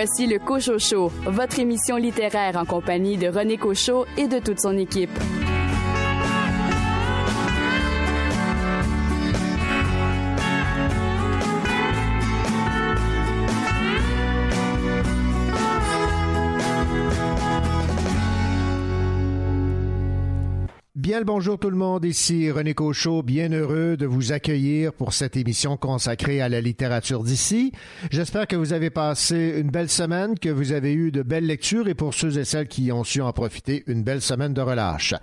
Voici le Cocho Show, votre émission littéraire en compagnie de René Cochot et de toute son équipe. Bien le bonjour tout le monde, ici René Cochot, bien heureux de vous accueillir pour cette émission consacrée à la littérature d'ici. J'espère que vous avez passé une belle semaine, que vous avez eu de belles lectures et pour ceux et celles qui ont su en profiter, une belle semaine de relâche.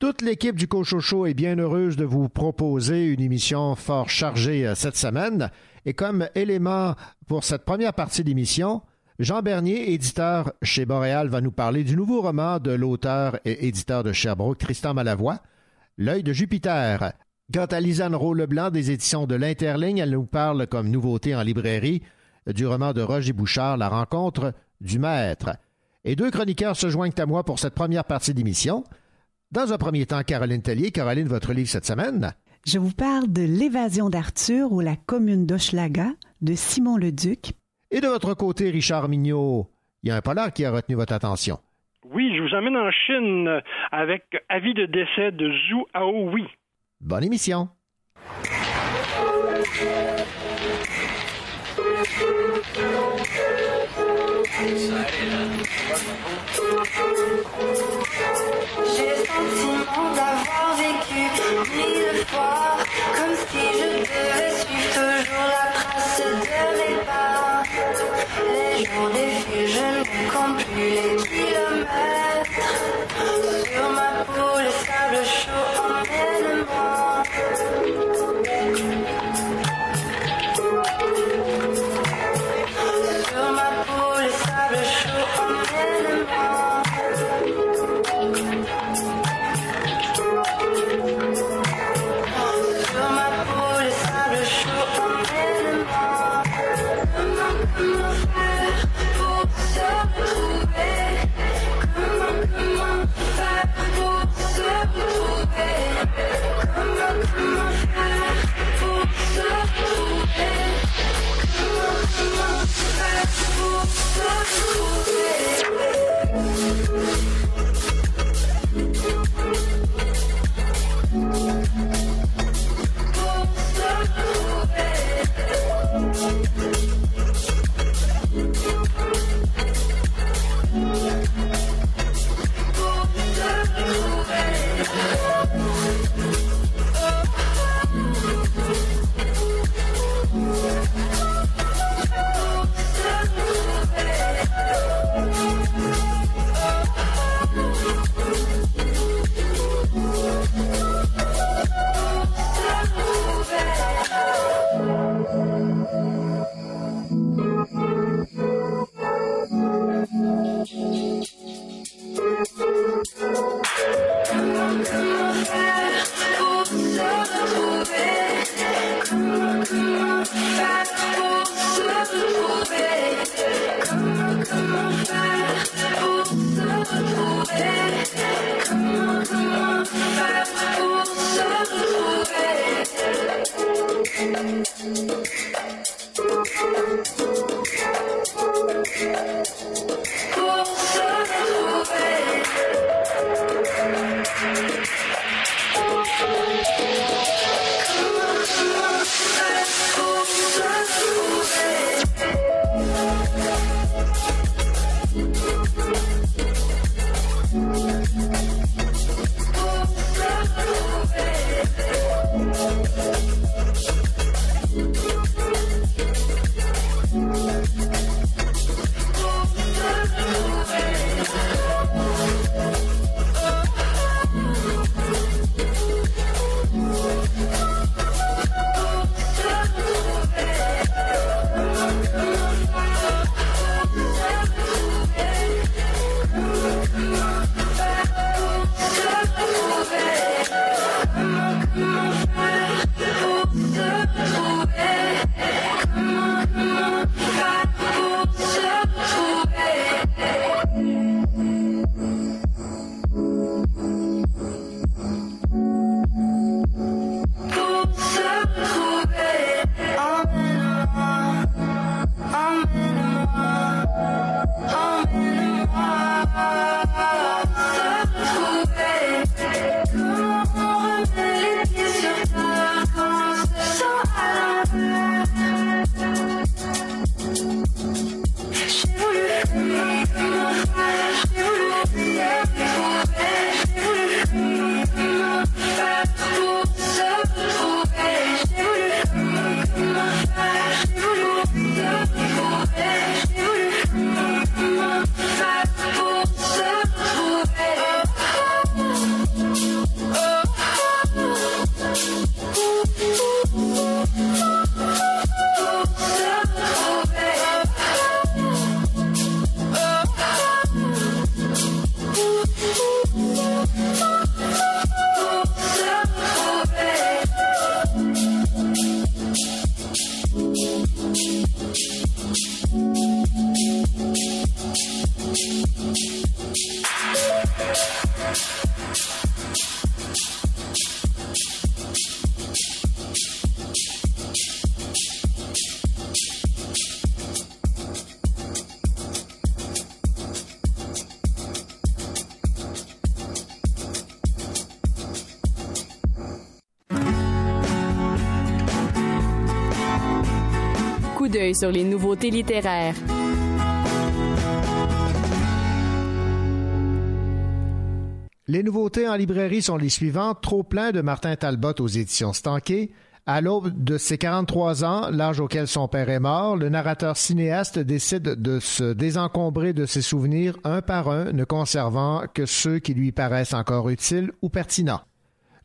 Toute l'équipe du Cochot Show est bien heureuse de vous proposer une émission fort chargée euh, cette semaine et comme élément pour cette première partie d'émission, Jean Bernier, éditeur chez Boréal, va nous parler du nouveau roman de l'auteur et éditeur de Sherbrooke, Tristan Malavoie, L'œil de Jupiter. Quant à Lisanne Rowe-Leblanc des éditions de l'Interligne, elle nous parle comme nouveauté en librairie du roman de Roger Bouchard, La rencontre du maître. Et deux chroniqueurs se joignent à moi pour cette première partie d'émission. Dans un premier temps, Caroline Tellier. Caroline, votre livre cette semaine? Je vous parle de L'évasion d'Arthur ou la commune d'Hochelaga de Simon Leduc, et de votre côté, Richard Mignot, il y a un polar qui a retenu votre attention. Oui, je vous emmène en Chine avec Avis de décès de Zhu Aoui. Bonne émission. J'ai le sentiment d'avoir vécu mille fois comme si je devais Les jours défilent, je ne compte plus les kilomètres. Ooh. Bye. Sur les nouveautés littéraires. Les nouveautés en librairie sont les suivantes. Trop plein de Martin Talbot aux éditions Stanquet. À l'aube de ses 43 ans, l'âge auquel son père est mort, le narrateur cinéaste décide de se désencombrer de ses souvenirs un par un, ne conservant que ceux qui lui paraissent encore utiles ou pertinents.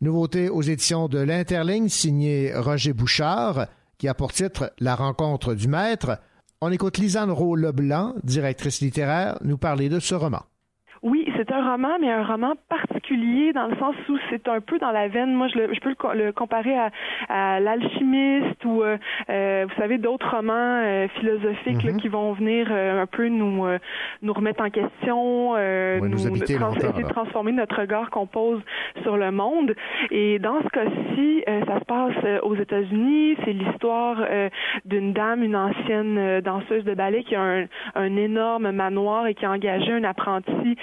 Nouveauté aux éditions de l'Interligne, signé Roger Bouchard, qui a pour titre La rencontre du maître. On écoute Lisanne Rowe-Leblanc, directrice littéraire, nous parler de ce roman. Oui, c'est un roman, mais un roman particulier dans le sens où c'est un peu dans la veine. Moi, je, le, je peux le, comparer à, à l'alchimiste ou, euh, euh, vous savez, d'autres romans euh, philosophiques là, Mhm. qui vont venir euh, un peu nous nous remettre en question, euh, Ouais, nous habiter essayer de transformer notre regard qu'on pose sur le monde. Et dans ce cas-ci, ça se passe aux États-Unis. C'est l'histoire d'une dame, une ancienne danseuse de ballet qui a un, un énorme manoir et qui a engagé un apprenti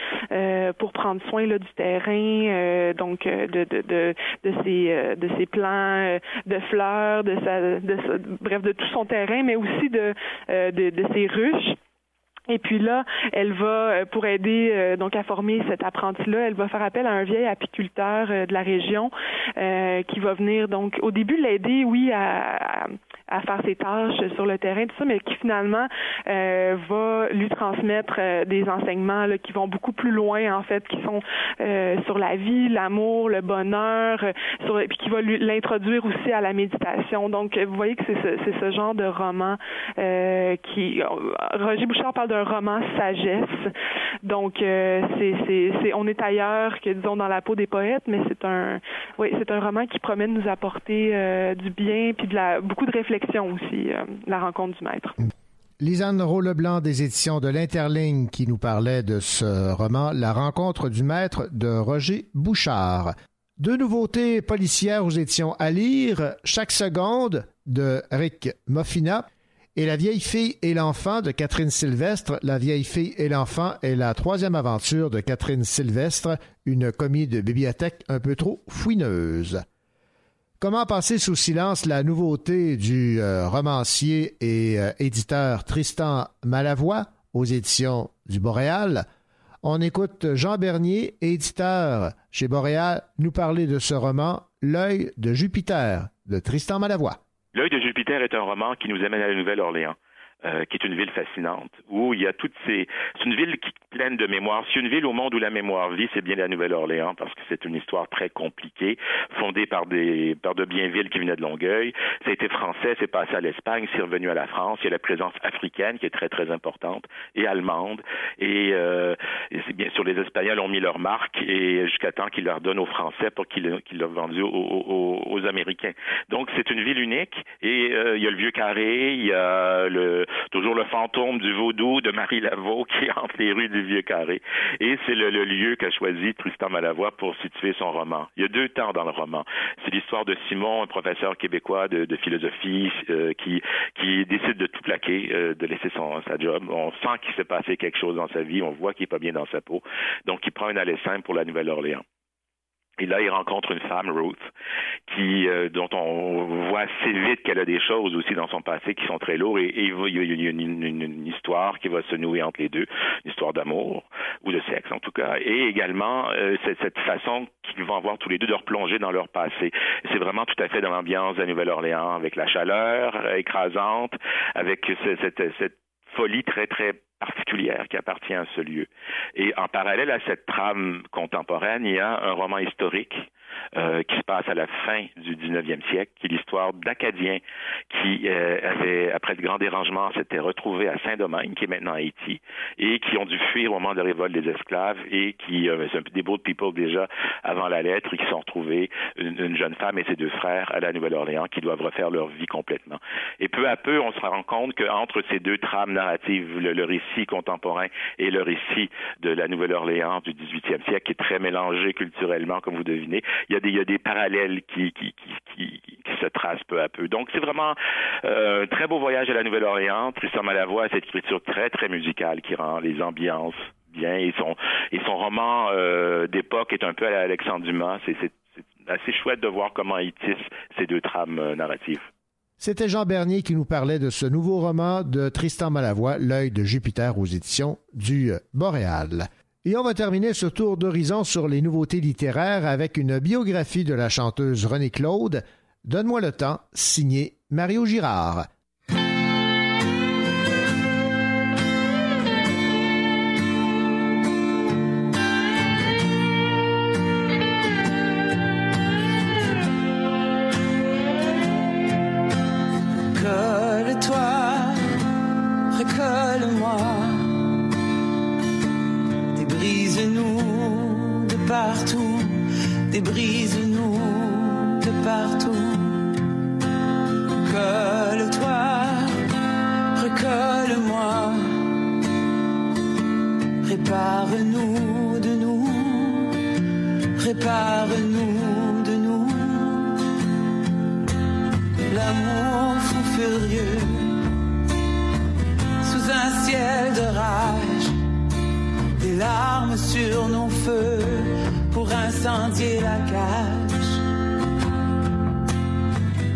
pour prendre soin là, du terrain, euh, donc euh, de, de, de, de ses euh, de ses plants de fleurs, de sa, de sa- bref de tout son terrain, mais aussi de de, de ses ruches. Et puis là, elle va, euh, pour aider euh, donc à former cet apprenti-là, elle va faire appel à un vieil apiculteur euh, de la région qui va venir donc au début l'aider, oui, à, faire ses tâches sur le terrain, tout ça, mais qui finalement va lui transmettre des enseignements qui vont beaucoup plus loin en fait, qui sont sur la vie, l'amour, le bonheur, puis qui va l'introduire aussi à la méditation. Donc, vous voyez que c'est ce, ce genre de roman qui. Roger Bouchard parle d'un roman sagesse. Donc, euh, c'est, c'est, c'est, on est ailleurs que disons dans la peau des poètes, mais c'est un, oui, c'est un roman qui promet de nous apporter euh, du bien puis de la beaucoup de réflexion aussi. euh, la rencontre du maître. Lisanne Rowe-Leblanc des éditions de l'Interligne qui nous parlait de ce roman La rencontre du maître de Roger Bouchard. Deux nouveautés policières aux éditions à lire, Chaque seconde de Rick Moffina et La vieille fille et l'enfant de Catherine Sylvestre. La vieille fille et l'enfant est la troisième aventure de Catherine Sylvestre, une commis de bibliothèque un peu trop fouineuse. Comment passer sous silence la nouveauté du euh, romancier et euh, éditeur Tristan Malavoie aux éditions du Boréal? On écoute Jean Bernier, éditeur chez Boréal, nous parler de ce roman L'œil de Jupiter de Tristan Malavoie. L'œil de Jupiter est un roman qui nous amène à la Nouvelle-Orléans. Euh, qui est une ville fascinante, où il y a toutes ces... C'est une ville qui est pleine de mémoire. C'est une ville au monde où la mémoire vit, c'est bien la Nouvelle-Orléans, parce que c'est une histoire très compliquée, fondée par des par de Bienville qui venaient de Longueuil. Ça a été français, c'est passé à l'Espagne, c'est revenu à la France. Il y a la présence africaine qui est très, très importante, et allemande. Et, euh, bien sûr, les Espagnols ont mis leur marque, et jusqu'à temps qu'ils leur donnent aux Français pour qu'ils qu'ils l'ont vendu aux, aux, aux Américains. Donc, c'est une ville unique, et euh, il y a le Vieux Carré, il y a le toujours le fantôme du vaudou de Marie Laveau qui hante les rues du Vieux Carré. Et c'est le, lieu qu'a choisi Tristan Malavoie pour situer son roman. Il y a deux temps dans le roman. C'est l'histoire de Simon, un professeur québécois de, philosophie euh, qui, décide de tout plaquer, euh, de laisser son, sa job. On sent qu'il s'est passé quelque chose dans sa vie, on voit qu'il est pas bien dans sa peau. Donc, il prend un aller simple pour la Nouvelle-Orléans. Et là, il rencontre une femme, Ruth, qui, euh, dont on voit assez vite qu'elle a des choses aussi dans son passé qui sont très lourdes. Et, il y a, une, histoire qui va se nouer entre les deux, une histoire d'amour ou de sexe en tout cas, et également euh, cette, cette façon qu'ils vont avoir tous les deux de replonger dans leur passé. C'est vraiment tout à fait dans l'ambiance de la Nouvelle-Orléans, avec la chaleur euh, écrasante, avec ce- cette, cette folie très très particulière qui appartient à ce lieu. Et en parallèle à cette trame contemporaine, il y a un roman historique euh, qui se passe à la fin du 19e siècle, qui est l'histoire d'Acadiens qui euh, avaient, après le grand dérangement, s'étaient retrouvés à Saint-Domingue, qui est maintenant Haïti, et qui ont dû fuir au moment de la révolte des esclaves et qui, euh, c'est un peu des boat people déjà avant la lettre, et qui sont retrouvés, une, une jeune femme et ses deux frères à la Nouvelle-Orléans, qui doivent refaire leur vie complètement. Et peu à peu, on se rend compte qu'entre ces deux trames narratives, le, le récit contemporain et le récit de la Nouvelle-Orléans du 18e siècle, qui est très mélangé culturellement, comme vous devinez, il y a des, il y a des parallèles qui, qui, qui, qui, se tracent peu à peu. Donc, c'est vraiment euh, un très beau voyage à la Nouvelle-Orléans. Tristan Malavoie a cette écriture très, très musicale qui rend les ambiances bien. Et son, et son roman euh, d'époque est un peu à la Alexandre Dumas. C'est assez chouette de voir comment il tisse ces deux trames euh, narratives. C'était Jean Bernier qui nous parlait de ce nouveau roman de Tristan Malavoie, L'œil de Jupiter aux éditions du Boréal. Et on va terminer ce tour d'horizon sur les nouveautés littéraires avec une biographie de la chanteuse Renée Claude. Donne-moi le temps, signé Mario Girard. Débrise-nous de partout. Colle-toi, recolle-moi, répare-nous de nous, répare-nous de nous. L'amour fou furieux, sous un ciel de rage, des larmes sur nos feux pour incendier la cage.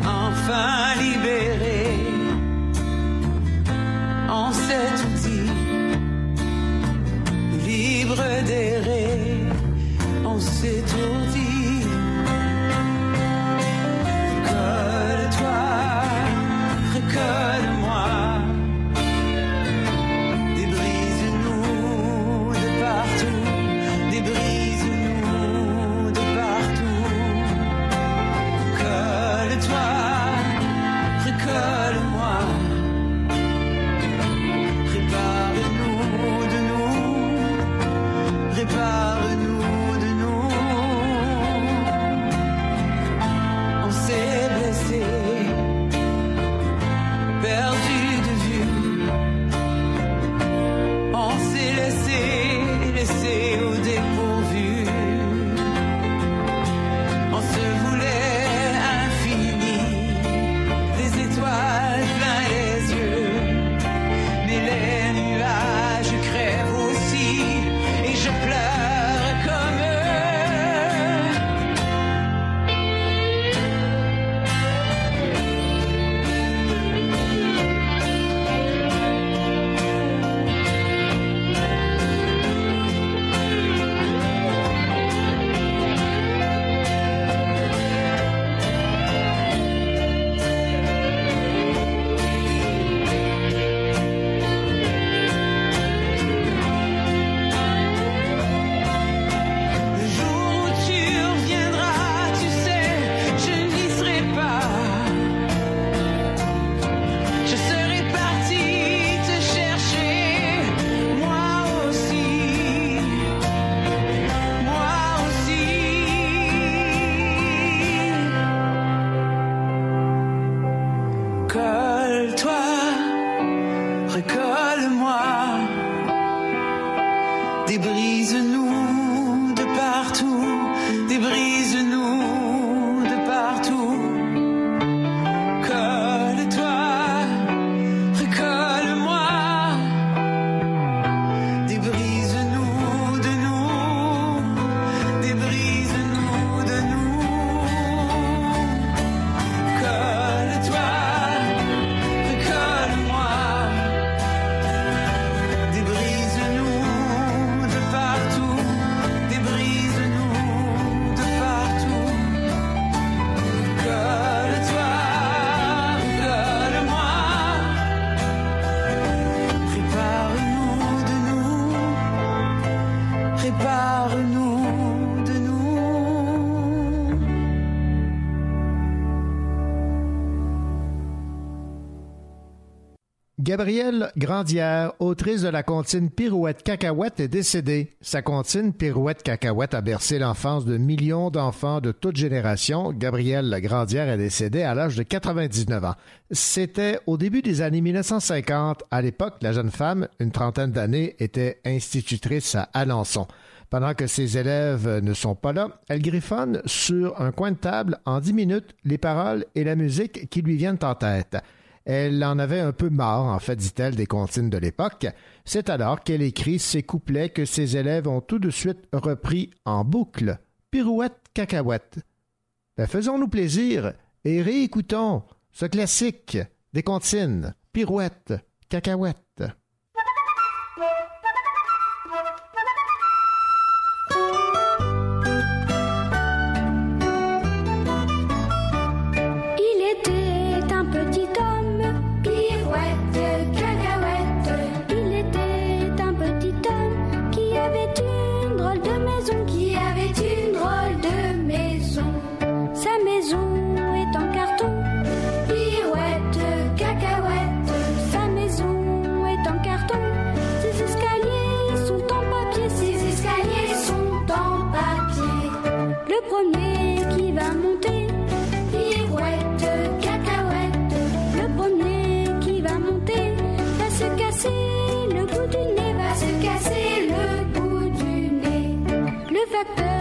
Enfin libéré en cet outil, libre d'errer, on s'étourdit. Colle-toi, recolle-moi. Débrise-nous Gabrielle Grandière, autrice de la comptine Pirouette Cacahuète, est décédée. Sa comptine Pirouette Cacahuète a bercé l'enfance de millions d'enfants de toutes générations. Gabrielle Grandière est décédée à l'âge de 99 ans. C'était au début des années 1950. À l'époque, la jeune femme, une trentaine d'années, était institutrice à Alençon. Pendant que ses élèves ne sont pas là, elle griffonne sur un coin de table en dix minutes les paroles et la musique qui lui viennent en tête. Elle en avait un peu marre, en fait, dit-elle, des comptines de l'époque. C'est alors qu'elle écrit ces couplets que ses élèves ont tout de suite repris en boucle. Pirouette, cacahuète. Ben, faisons-nous plaisir et réécoutons ce classique des comptines. Pirouette, cacahuète. Le facteur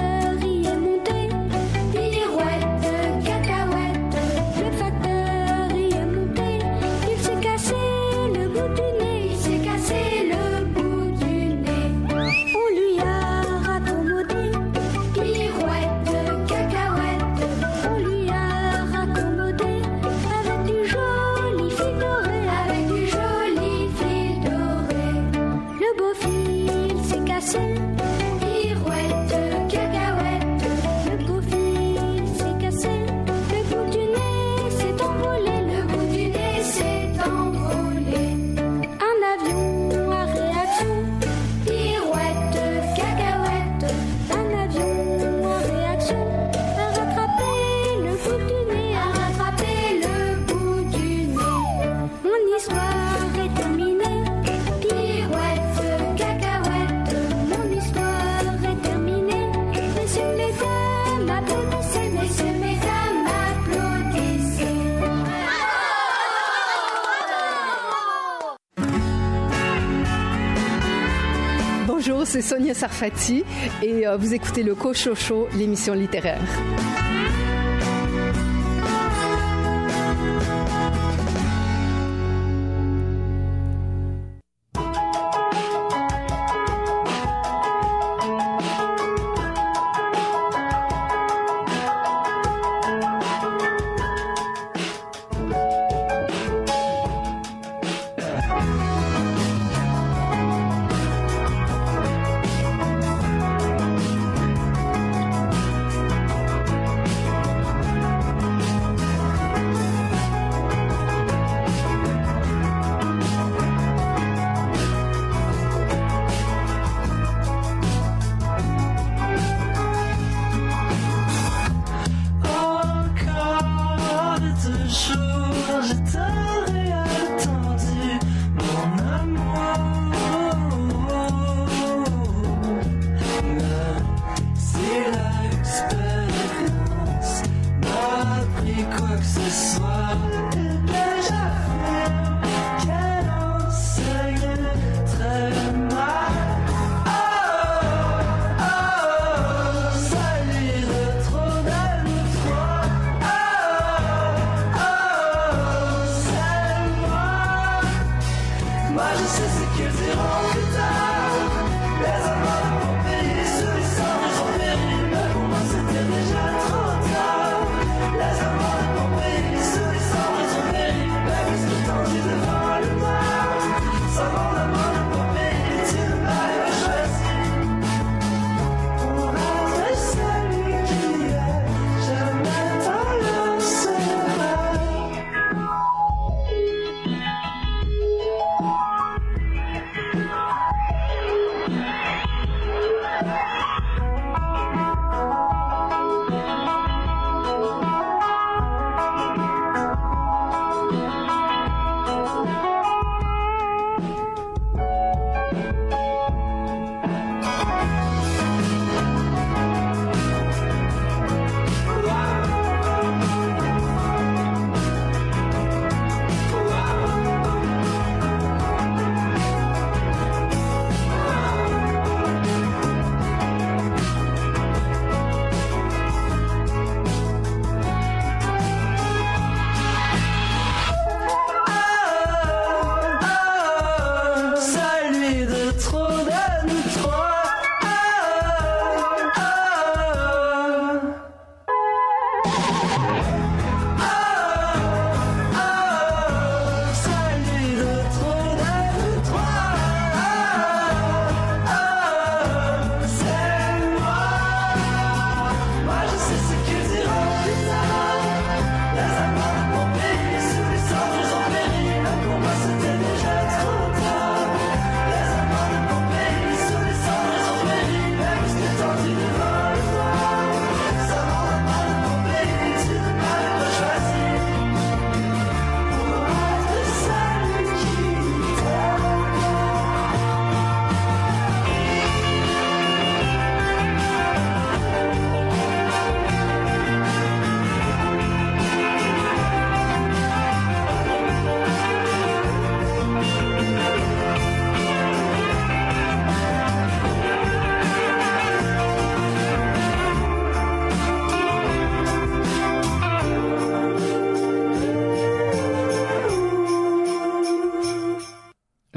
c'est Sonia Sarfati et euh, vous écoutez le Cochocho, l'émission littéraire.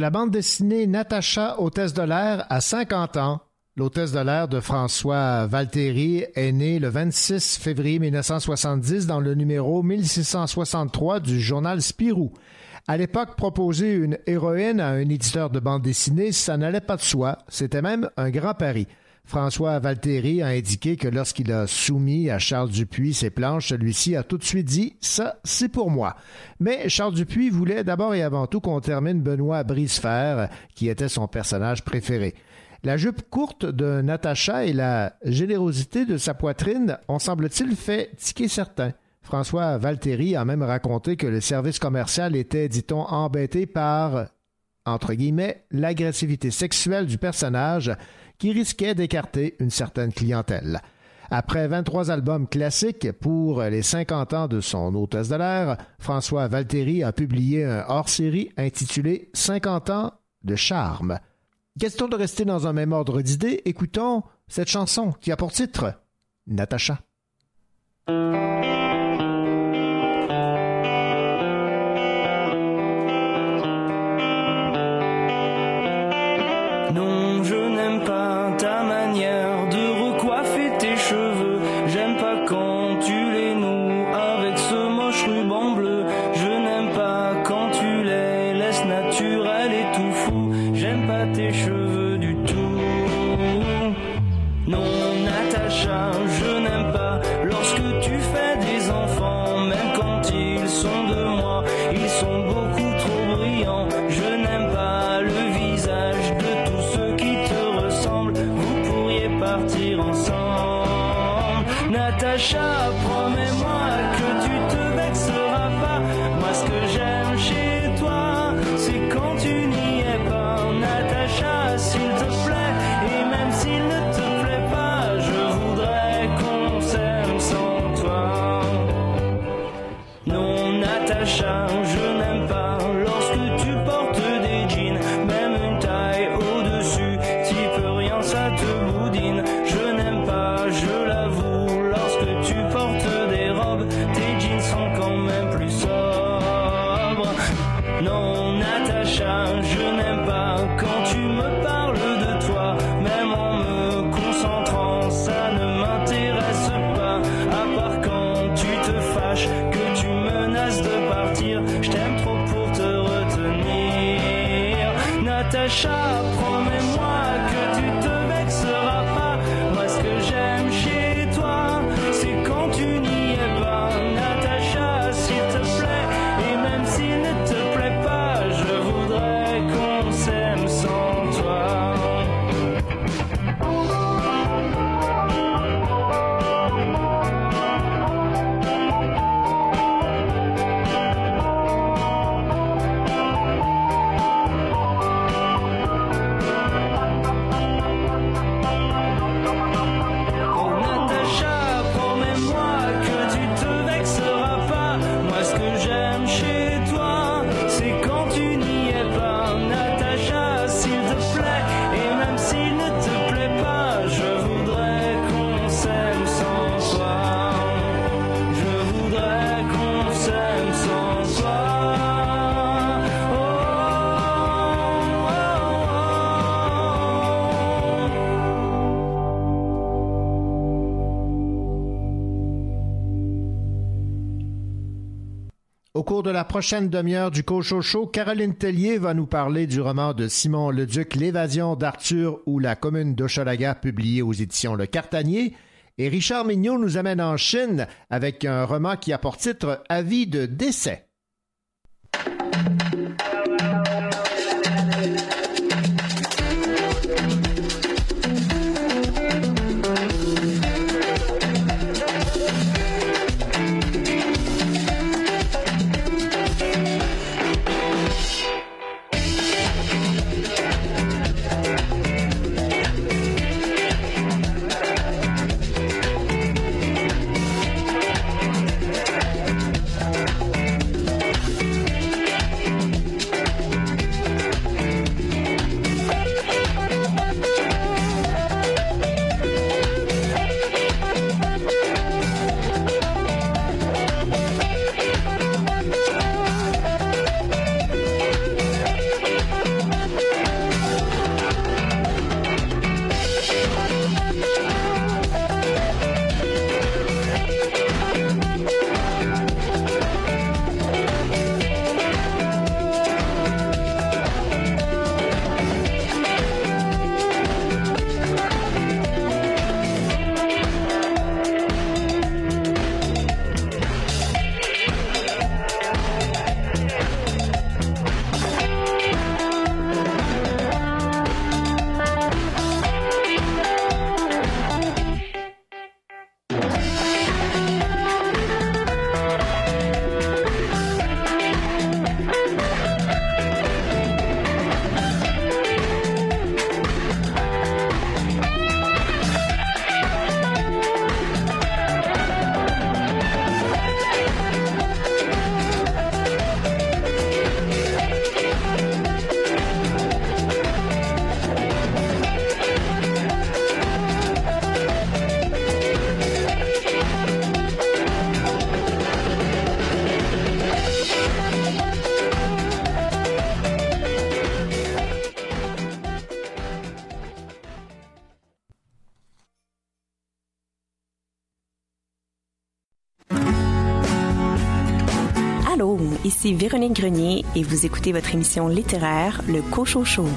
La bande dessinée Natacha, hôtesse de l'air, a 50 ans. L'hôtesse de l'air de François Valtéry est née le 26 février 1970 dans le numéro 1663 du journal Spirou. À l'époque, proposer une héroïne à un éditeur de bande dessinée, ça n'allait pas de soi. C'était même un grand pari. François Valtéry a indiqué que lorsqu'il a soumis à Charles Dupuis ses planches, celui-ci a tout de suite dit Ça, c'est pour moi. Mais Charles Dupuis voulait d'abord et avant tout qu'on termine Benoît Brisefer, qui était son personnage préféré. La jupe courte de Natacha et la générosité de sa poitrine ont, semble-t-il, fait tiquer certains. François Valtéry a même raconté que le service commercial était, dit-on, embêté par, entre guillemets, l'agressivité sexuelle du personnage qui risquait d'écarter une certaine clientèle. Après 23 albums classiques pour les 50 ans de son hôtesse de l'air, François Valtéry a publié un hors-série intitulé 50 ans de charme. Question de rester dans un même ordre d'idées, écoutons cette chanson qui a pour titre Natacha. Non, je prochaine demi-heure du Cochocho, Caroline Tellier va nous parler du roman de Simon Leduc, L'évasion d'Arthur ou la commune d'Hochelaga, publié aux éditions Le Cartanier. Et Richard Mignot nous amène en Chine avec un roman qui a pour titre Avis de décès. Ici Véronique Grenier et vous écoutez votre émission littéraire, Le Cochon Show.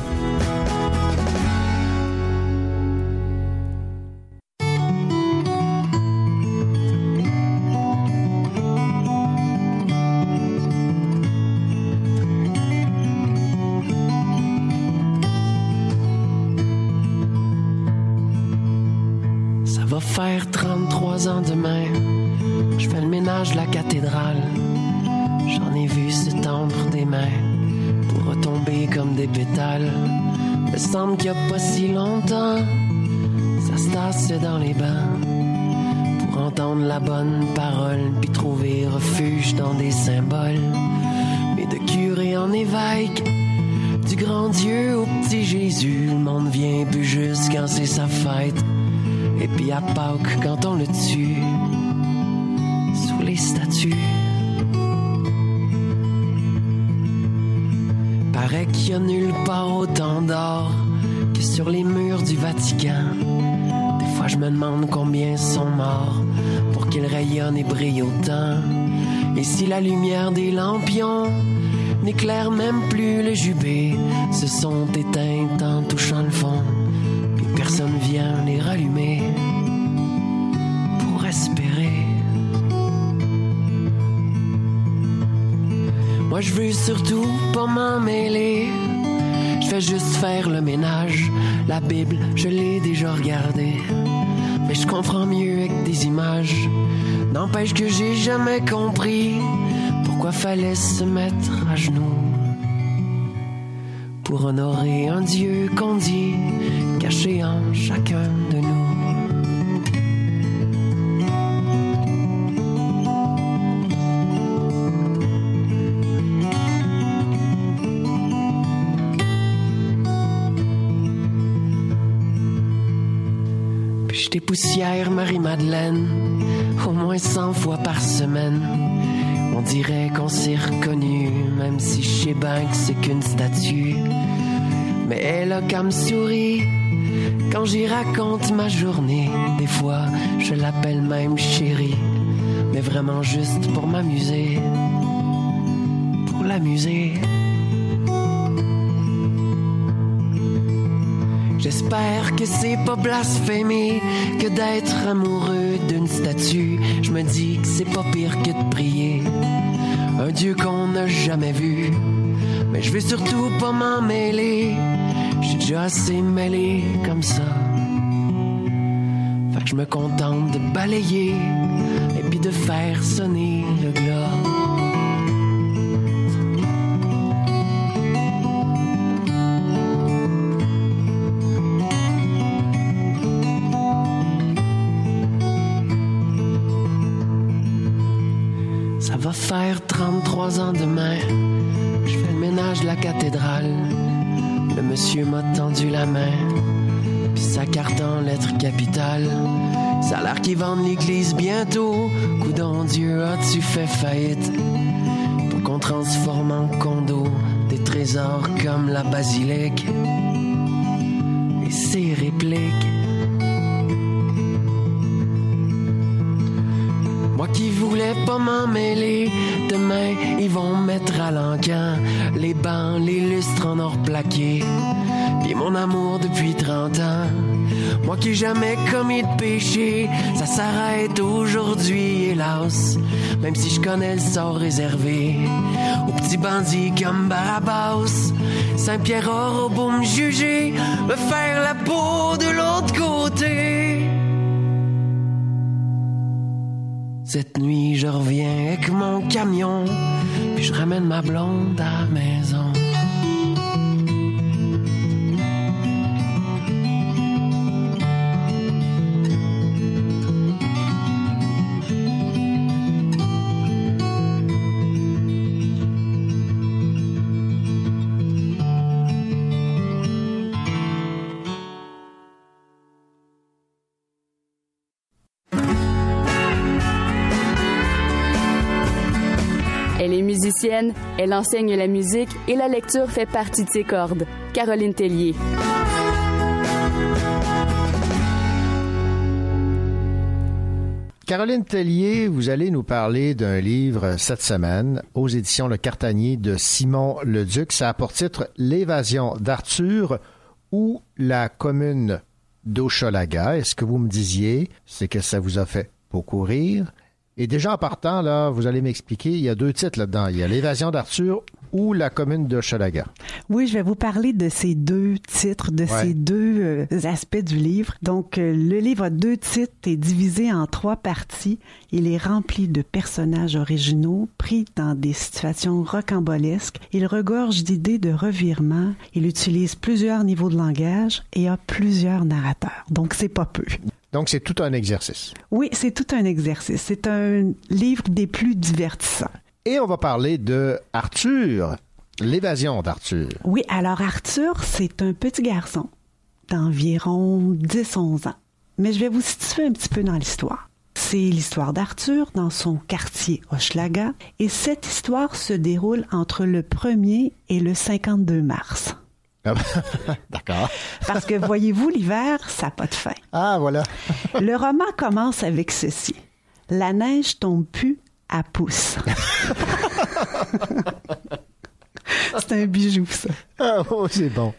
Marie-Madeleine au moins cent fois par semaine. On dirait qu'on s'est reconnu, même si je sais bien que c'est qu'une statue. Mais elle a qu'à me sourire quand j'y raconte ma journée. Des fois, je l'appelle même chérie, mais vraiment juste pour m'amuser. Pour l'amuser. J'espère que c'est pas blasphémé que d'être amoureux d'une statue. Je me dis que c'est pas pire que de prier un Dieu qu'on n'a jamais vu. Mais je vais surtout pas m'en mêler. Je suis déjà assez mêlé comme ça. Fait que je me contente de balayer et puis de faire sonner le glas. Va faire 33 ans demain. Je fais le ménage de la cathédrale. Le monsieur m'a tendu la main. Puis sa carte en lettres capitales. Ça a l'air qu'ils vendent l'église bientôt. Coudon Dieu, as-tu fait faillite? Pour qu'on transforme en condo des trésors comme la basilique. Et ses répliques. Qui voulais pas m'en mêler, demain ils vont mettre à l'encan les bancs, les lustres en or plaqué. Puis mon amour depuis 30 ans, moi qui jamais commis de péché, ça s'arrête aujourd'hui, hélas. Même si je connais le sort réservé aux petits bandits comme Barabbas. Saint-Pierre aura beau me juger, me faire la peau de l'autre côté. Cette nuit, je reviens avec mon camion, puis je ramène ma blonde à la maison. Elle enseigne la musique et la lecture fait partie de ses cordes. Caroline Tellier. Caroline Tellier, vous allez nous parler d'un livre cette semaine aux éditions Le Cartanier de Simon Leduc. Ça a pour titre L'évasion d'Arthur ou la commune d'Ocholaga. Est-ce que vous me disiez, c'est que ça vous a fait beaucoup rire? Et déjà en partant, là, vous allez m'expliquer, il y a deux titres là-dedans. Il y a L'évasion d'Arthur ou la commune de Chalaga. Oui, je vais vous parler de ces deux titres, de Ouais. ces deux euh, aspects du livre. Donc, euh, le livre a deux titres est divisé en trois parties. Il est rempli de personnages originaux pris dans des situations rocambolesques. Il regorge d'idées de revirement. Il utilise plusieurs niveaux de langage et a plusieurs narrateurs. Donc, c'est pas peu. Donc, c'est tout un exercice. Oui, c'est tout un exercice. C'est un livre des plus divertissants. Et on va parler de Arthur, l'évasion d'Arthur. Oui, alors Arthur, c'est un petit garçon d'environ 10-11 ans. Mais je vais vous situer un petit peu dans l'histoire. C'est l'histoire d'Arthur dans son quartier Hochelaga et cette histoire se déroule entre le 1er et le 52 mars. Ah, D'accord. Parce que voyez-vous, l'hiver, ça n'a pas de fin. Ah, voilà. Le roman commence avec ceci. La neige tombe plus à pouce. c'est un bijou, ça. Ah, oh, c'est bon.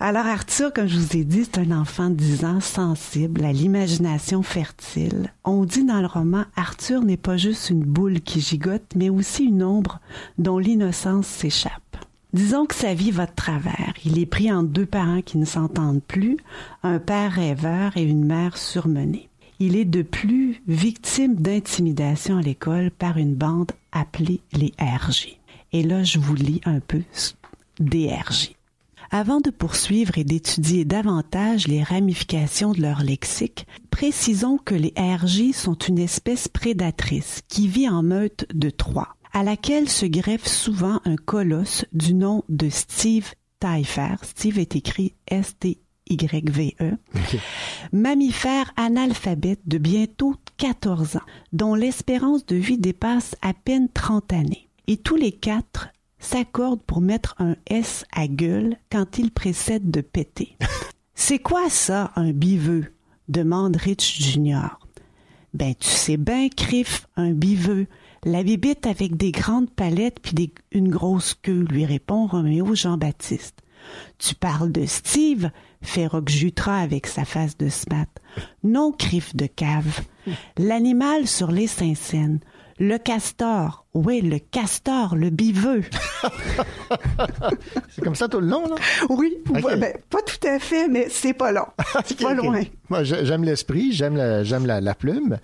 Alors Arthur, comme je vous ai dit, c'est un enfant de 10 ans sensible à l'imagination fertile. On dit dans le roman, Arthur n'est pas juste une boule qui gigote, mais aussi une ombre dont l'innocence s'échappe. Disons que sa vie va de travers. Il est pris entre deux parents qui ne s'entendent plus, un père rêveur et une mère surmenée. Il est de plus victime d'intimidation à l'école par une bande appelée les RJ. Et là, je vous lis un peu des RJ. Avant de poursuivre et d'étudier davantage les ramifications de leur lexique, précisons que les RJ sont une espèce prédatrice qui vit en meute de trois, à laquelle se greffe souvent un colosse du nom de Steve Tyfer. Steve est écrit S-T-Y-V-E. Mammifère analphabète de bientôt 14 ans, dont l'espérance de vie dépasse à peine 30 années. Et tous les quatre s'accordent pour mettre un S à gueule quand il précède de péter. C'est quoi ça, un biveux? demande Rich Junior. Ben, tu sais bien, Criff, un biveux. La bibite avec des grandes palettes puis une grosse queue, lui répond Roméo Jean-Baptiste. Tu parles de Steve, fait Jutra avec sa face de smat. Non, Criff de cave. L'animal sur les Saint-Saëns. Le castor. Oui, le castor, le biveux. C'est comme ça tout le long, là? Oui, Ok. ouais, ben, pas tout à fait, mais c'est pas long. C'est pas loin. Moi, j'ai- j'aime l'esprit, j'aime la, j'aime la, la plume.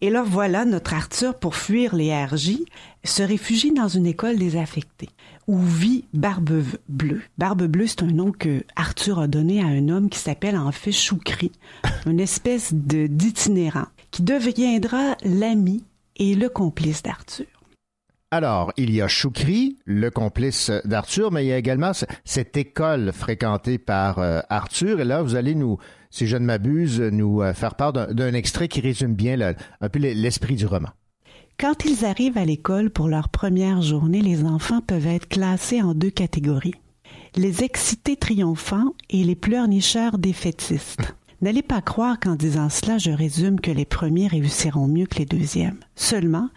Et là, voilà, notre Arthur, pour fuir les RJ, se réfugie dans une école désaffectée, où vit Barbe Bleue. Barbe Bleue, c'est un nom que Arthur a donné à un homme qui s'appelle en fait Choukri, une espèce de d'itinérant, qui deviendra l'ami et le complice d'Arthur. Alors, il y a Choukri, le complice d'Arthur, mais il y a également ce- cette école fréquentée par euh, Arthur. Et là, vous allez nous, si je ne m'abuse, nous euh, faire part d'un d'un extrait qui résume bien le- un peu l'esprit du roman. Quand ils arrivent à l'école pour leur première journée, les enfants peuvent être classés en deux catégories. Les excités triomphants et les pleurnicheurs défaitistes. N'allez pas croire qu'en disant cela, je résume que les premiers réussiront mieux que les deuxièmes. Seulement,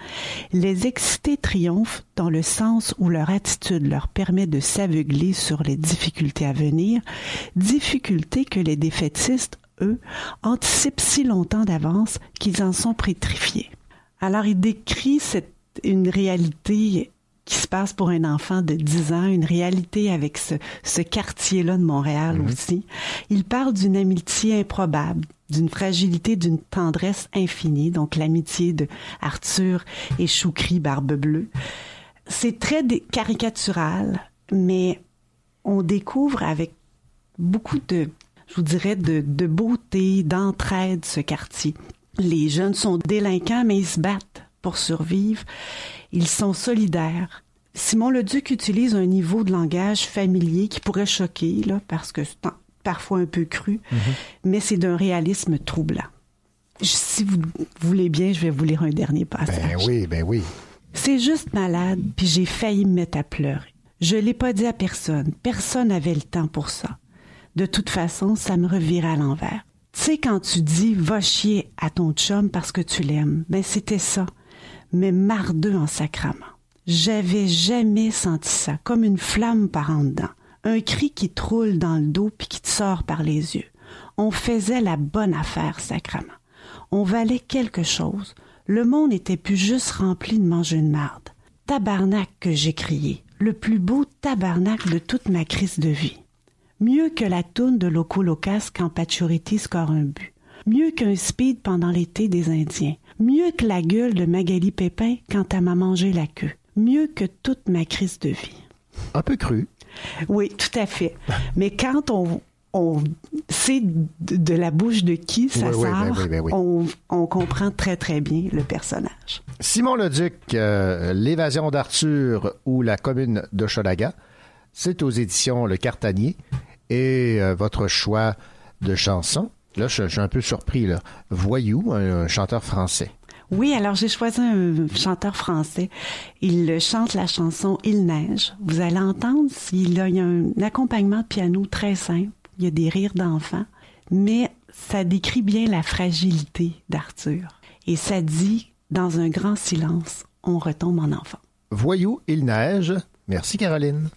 les excités triomphent dans le sens où leur attitude leur permet de s'aveugler sur les difficultés à venir, difficultés que les défaitistes, eux, anticipent si longtemps d'avance qu'ils en sont pétrifiés. Alors, il décrit cette, une réalité qui se passe pour un enfant de 10 ans, une réalité avec ce, ce quartier-là de Montréal aussi. Il parle d'une amitié improbable, d'une fragilité, d'une tendresse infinie, donc l'amitié de Arthur et Choukri Barbe Bleue. C'est très caricatural, mais on découvre avec beaucoup de, je vous dirais, de, de beauté, d'entraide ce quartier. Les jeunes sont délinquants, mais ils se battent pour survivre. Ils sont solidaires. Simon Leduc utilise un niveau de langage familier qui pourrait choquer, là, parce que c'est parfois un peu cru, mais c'est d'un réalisme troublant. Si vous voulez bien, je vais vous lire un dernier passage. Ben oui, ben oui. C'est juste malade, puis j'ai failli me mettre à pleurer. Je l'ai pas dit à personne. Personne n'avait le temps pour ça. De toute façon, ça me revirait à l'envers. Tu sais, quand tu dis va chier à ton chum parce que tu l'aimes, ben c'était ça. Mais mardeux en sacrament. J'avais jamais senti ça, comme une flamme par en dedans. Un cri qui te roule dans le dos puis qui te sort par les yeux. On faisait la bonne affaire, sacrament. On valait quelque chose. Le monde n'était plus juste rempli de manger une marde. Tabarnak que j'ai crié. Le plus beau tabarnak de toute ma crise de vie. Mieux que la toune de Loco Locas quand Pachoriti score un but. Mieux qu'un speed pendant l'été des Indiens. Mieux que la gueule de Magali Pépin quand elle m'a mangé la queue. Mieux que toute ma crise de vie. Un peu cru. Oui, tout à fait. Mais quand on, on sait de, la bouche de qui ça Oui, oui, sort, ben oui, ben oui. On, on comprend très, très bien le personnage. Simon Leduc, euh, L'évasion d'Arthur ou La commune de Cholaga, c'est aux éditions Le Cartanier. Et euh, votre choix de chanson, là, je, je suis un peu surpris, là. Voyou, un, un chanteur français. Oui, alors j'ai choisi un chanteur français. Il chante la chanson Il neige. Vous allez entendre, il a, il y a un accompagnement de piano très simple. Il y a des rires d'enfants, mais ça décrit bien la fragilité d'Arthur. Et ça dit, dans un grand silence, on retombe en enfant. Voyou, il neige. Merci, Caroline.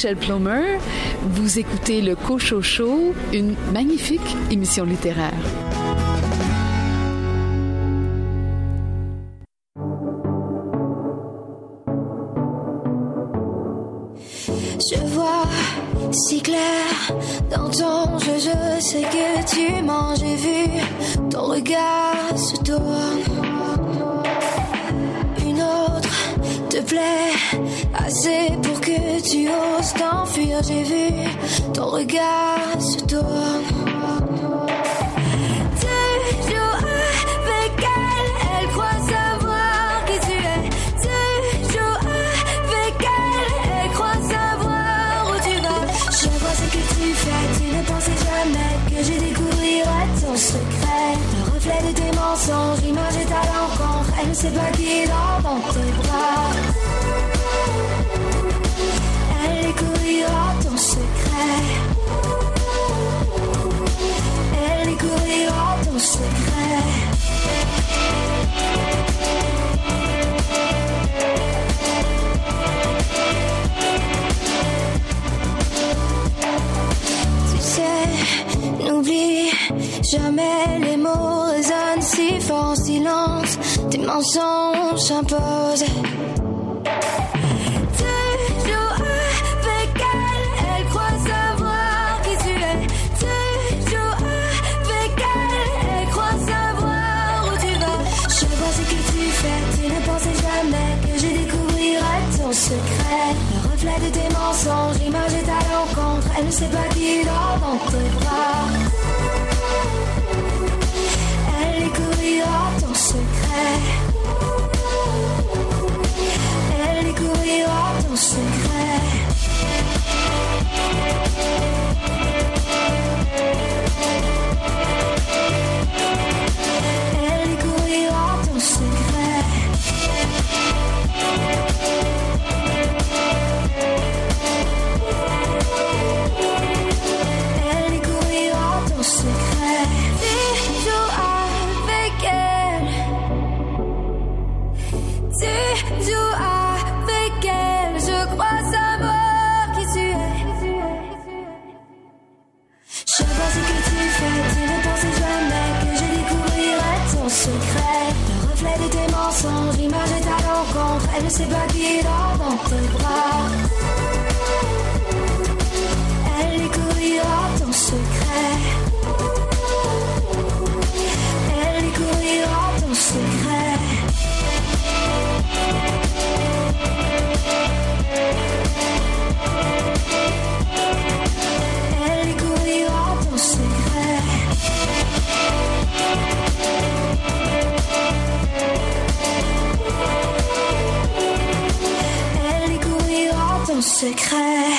Michel Plomer. Vous écoutez le Cochocho, une magnifique émission littéraire. Découvrirais ton secret. Le reflet de tes mensonges, l'image est à l'encontre. Elle ne sait pas qui dort dans tes bras. Elle découvrira ton secret. Découvrira l'encontre. Elle ne secret.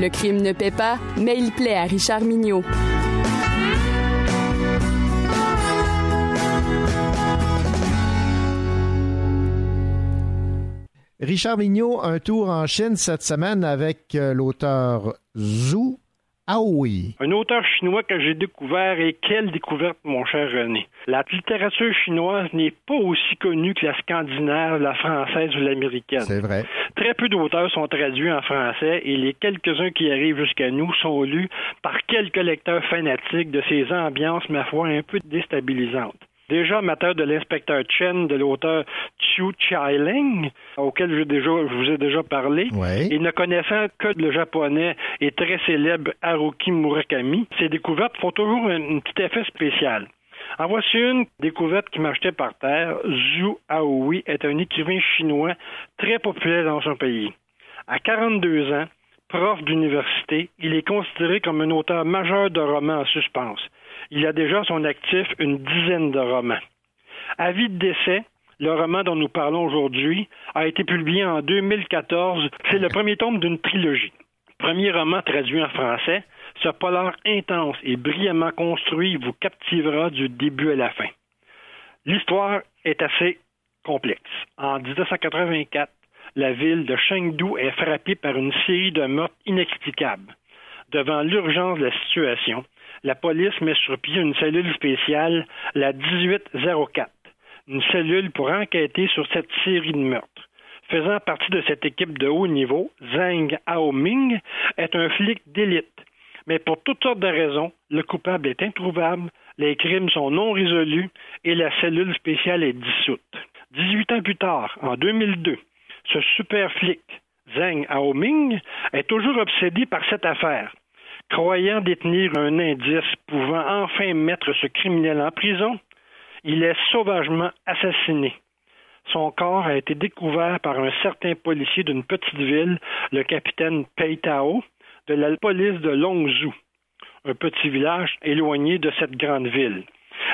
Le crime ne paie pas, mais il plaît à Richard Mignot. Richard Mignot, un tour en Chine cette semaine avec euh, l'auteur Zhu Aoi. Un auteur chinois que j'ai découvert et quelle découverte, mon cher René. La littérature chinoise n'est pas aussi connue que la scandinave, la française ou l'américaine. C'est vrai. Très peu d'auteurs sont traduits en français et les quelques-uns qui arrivent jusqu'à nous sont lus par quelques lecteurs fanatiques de ces ambiances, ma foi, un peu déstabilisantes. Déjà amateur de l'inspecteur Chen de l'auteur Chu Chiling, auquel je, déjà, je vous ai déjà parlé, Ouais. et ne connaissant que le japonais et très célèbre Haruki Murakami, ces découvertes font toujours un, un petit effet spécial. En voici une découverte qui m'a jeté par terre. Zhu Aoi est un écrivain chinois très populaire dans son pays. À 42 ans, prof d'université, il est considéré comme un auteur majeur de romans en suspense. Il a déjà son actif une dizaine de romans. Avis de décès, le roman dont nous parlons aujourd'hui, a été publié en 2014. C'est le premier tome d'une trilogie. Premier roman traduit en français, ce polar intense et brillamment construit vous captivera du début à la fin. L'histoire est assez complexe. En 1984, la ville de Chengdu est frappée par une série de meurtres inexplicables. Devant l'urgence de la situation, la police met sur pied une cellule spéciale, la 1804. une cellule pour enquêter sur cette série de meurtres. Faisant partie de cette équipe de haut niveau, Zhang Haoming est un flic d'élite. Mais pour toutes sortes de raisons, le coupable est introuvable, les crimes sont non résolus et la cellule spéciale est dissoute. 18 ans plus tard, en 2002, ce super flic, Zhang Haoming, est toujours obsédé par cette affaire. Croyant détenir un indice pouvant enfin mettre ce criminel en prison, il est sauvagement assassiné. Son corps a été découvert par un certain policier d'une petite ville, le capitaine Pei Tao, de la police de Longzhou, un petit village éloigné de cette grande ville.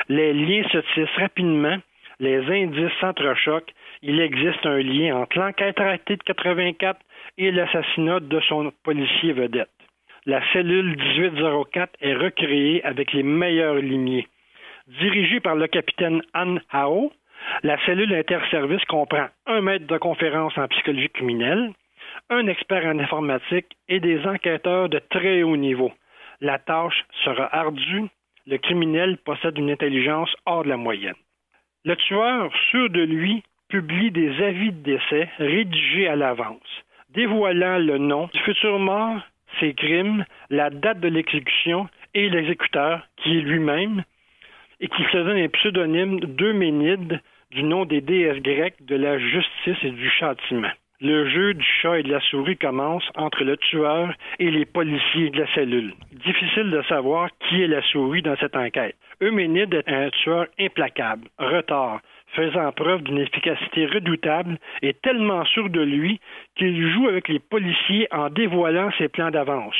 Les liens se tissent rapidement, les indices s'entrechoquent, il existe un lien entre l'enquête arrêtée de 84 et l'assassinat de son policier vedette. La cellule 1804 est recréée avec les meilleurs limiers. Dirigée par le capitaine Han Hao, la cellule interservice comprend un maître de conférence en psychologie criminelle, un expert en informatique et des enquêteurs de très haut niveau. La tâche sera ardue. Le criminel possède une intelligence hors de la moyenne. Le tueur, sûr de lui, publie des avis de décès rédigés à l'avance, dévoilant le nom du futur mort, ses crimes, la date de l'exécution et l'exécuteur, qui est lui-même, et qui se donne un pseudonyme d'Euménide du nom des déesses grecques de la justice et du châtiment. Le jeu du chat et de la souris commence entre le tueur et les policiers de la cellule. Difficile de savoir qui est la souris dans cette enquête. Euménide est un tueur implacable, retard, faisant preuve d'une efficacité redoutable et tellement sûr de lui qu'il joue avec les policiers en dévoilant ses plans d'avance,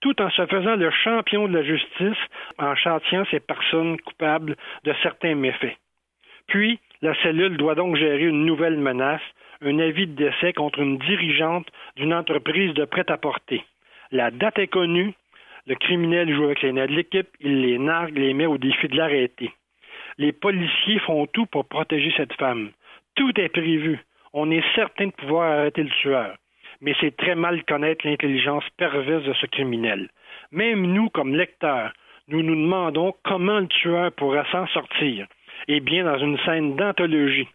tout en se faisant le champion de la justice en châtiant ces personnes coupables de certains méfaits. Puis, la cellule doit donc gérer une nouvelle menace, un avis de décès contre une dirigeante d'une entreprise de prêt-à-porter. La date est connue, le criminel joue avec les nez de l'équipe, il les nargue, les met au défi de l'arrêter. Les policiers font tout pour protéger cette femme. Tout est prévu. On est certain de pouvoir arrêter le tueur. Mais c'est très mal connaître l'intelligence perverse de ce criminel. Même nous, comme lecteurs, nous nous demandons comment le tueur pourra s'en sortir. Eh bien, dans une scène d'anthologie,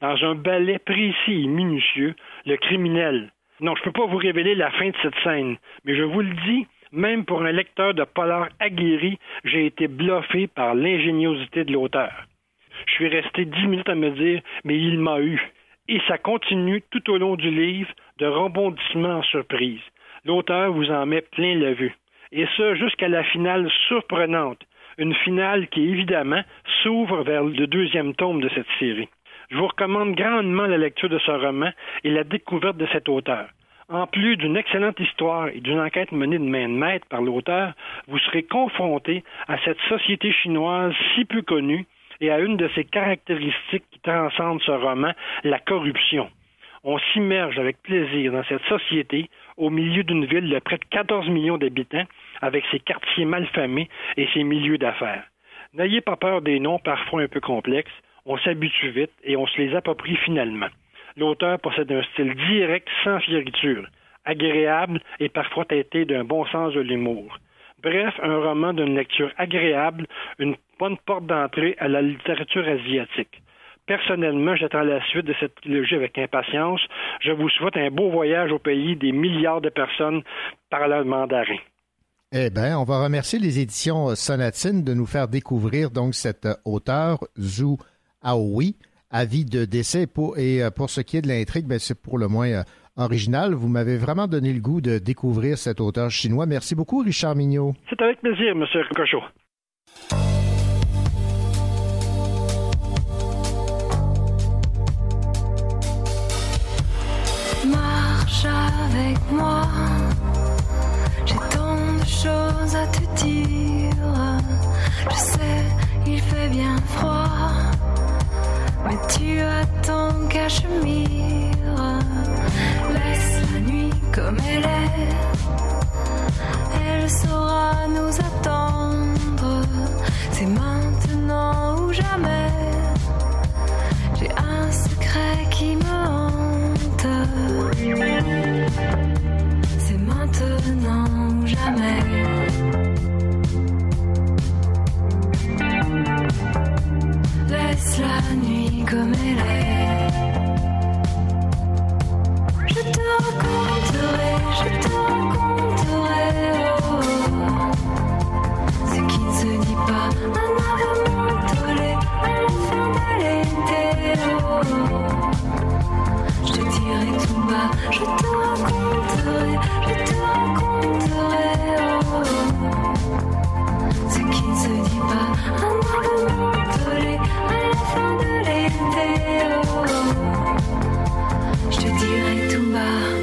dans un ballet précis et minutieux, le criminel. Non, je ne peux pas vous révéler la fin de cette scène, mais je vous le dis, même pour un lecteur de polar aguerri, j'ai été bluffé par l'ingéniosité de l'auteur. Je suis resté dix minutes à me dire, mais il m'a eu. Et ça continue tout au long du livre, de rebondissement en surprise. L'auteur vous en met plein la vue. Et ça jusqu'à la finale surprenante. Une finale qui, évidemment, s'ouvre vers le deuxième tome de cette série. Je vous recommande grandement la lecture de ce roman et la découverte de cet auteur. En plus d'une excellente histoire et d'une enquête menée de main de maître par l'auteur, vous serez confronté à cette société chinoise si peu connue et à une de ses caractéristiques qui transcendent ce roman, la corruption. On s'immerge avec plaisir dans cette société au milieu d'une ville de près de 14 millions d'habitants, avec ses quartiers malfamés et ses milieux d'affaires. N'ayez pas peur des noms parfois un peu complexes, on s'habitue vite et on se les approprie finalement. L'auteur possède un style direct sans fioriture, agréable et parfois teinté d'un bon sens de l'humour. Bref, un roman d'une lecture agréable, une bonne porte d'entrée à la littérature asiatique. Personnellement, j'attends la suite de cette trilogie avec impatience. Je vous souhaite un beau voyage au pays des milliards de personnes parlant mandarin. Eh bien, on va remercier les éditions Sonatine de nous faire découvrir cet auteur, Zhu Aoui, avis de décès. Pour, et euh, pour ce qui est de l'intrigue, ben, c'est pour le moins euh, original. Vous m'avez vraiment donné le goût de découvrir cet auteur chinois. Merci beaucoup, Richard Mignot. C'est avec plaisir, M. Cochot. Marche avec moi, j'ai tant de choses à te dire. Je sais, il fait bien froid, mais tu as ton cachemire. Laisse la nuit comme elle est, elle saura nous attendre. C'est maintenant ou jamais. J'ai un secret qui me hante. C'est maintenant ou jamais. laisse la nuit comme elle est. Je te raconterai, je te raconterai oh, ce qui ne se dit pas. Un arbre montolé à fin. Oh, je te dirai tout bas, je te raconterai, je te raconterai oh. ce qui ne se dit pas. Un arbre je te dirai tout bas,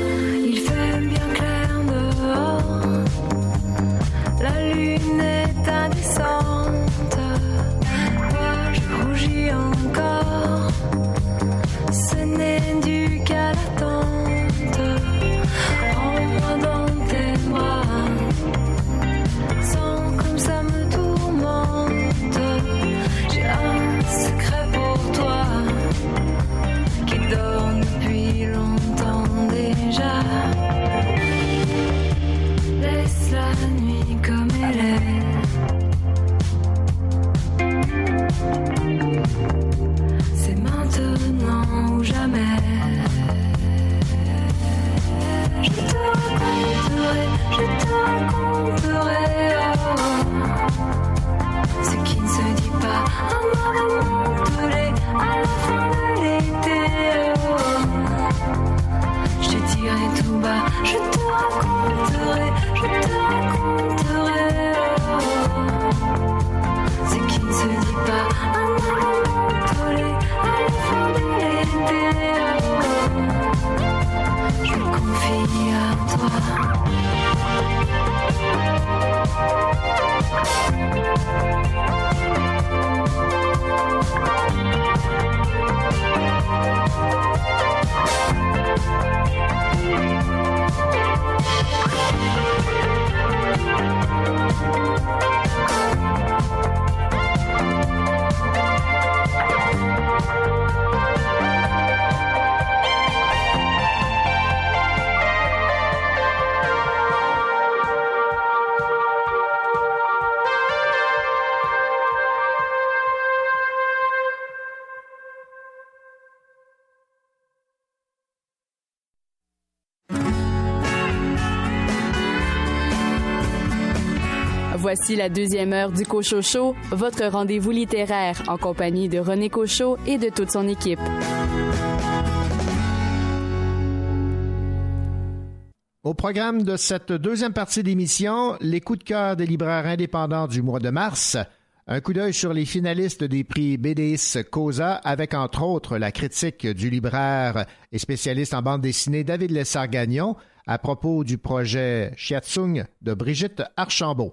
Voici la deuxième heure du Cochocho, votre rendez-vous littéraire en compagnie de René Cochot et de toute son équipe. Au programme de cette deuxième partie d'émission, les coups de cœur des libraires indépendants du mois de mars, un coup d'œil sur les finalistes des prix BDIS Cosa avec entre autres la critique du libraire et spécialiste en bande dessinée David Lessard-Gagnon à propos du projet Chiatsung de Brigitte Archambault.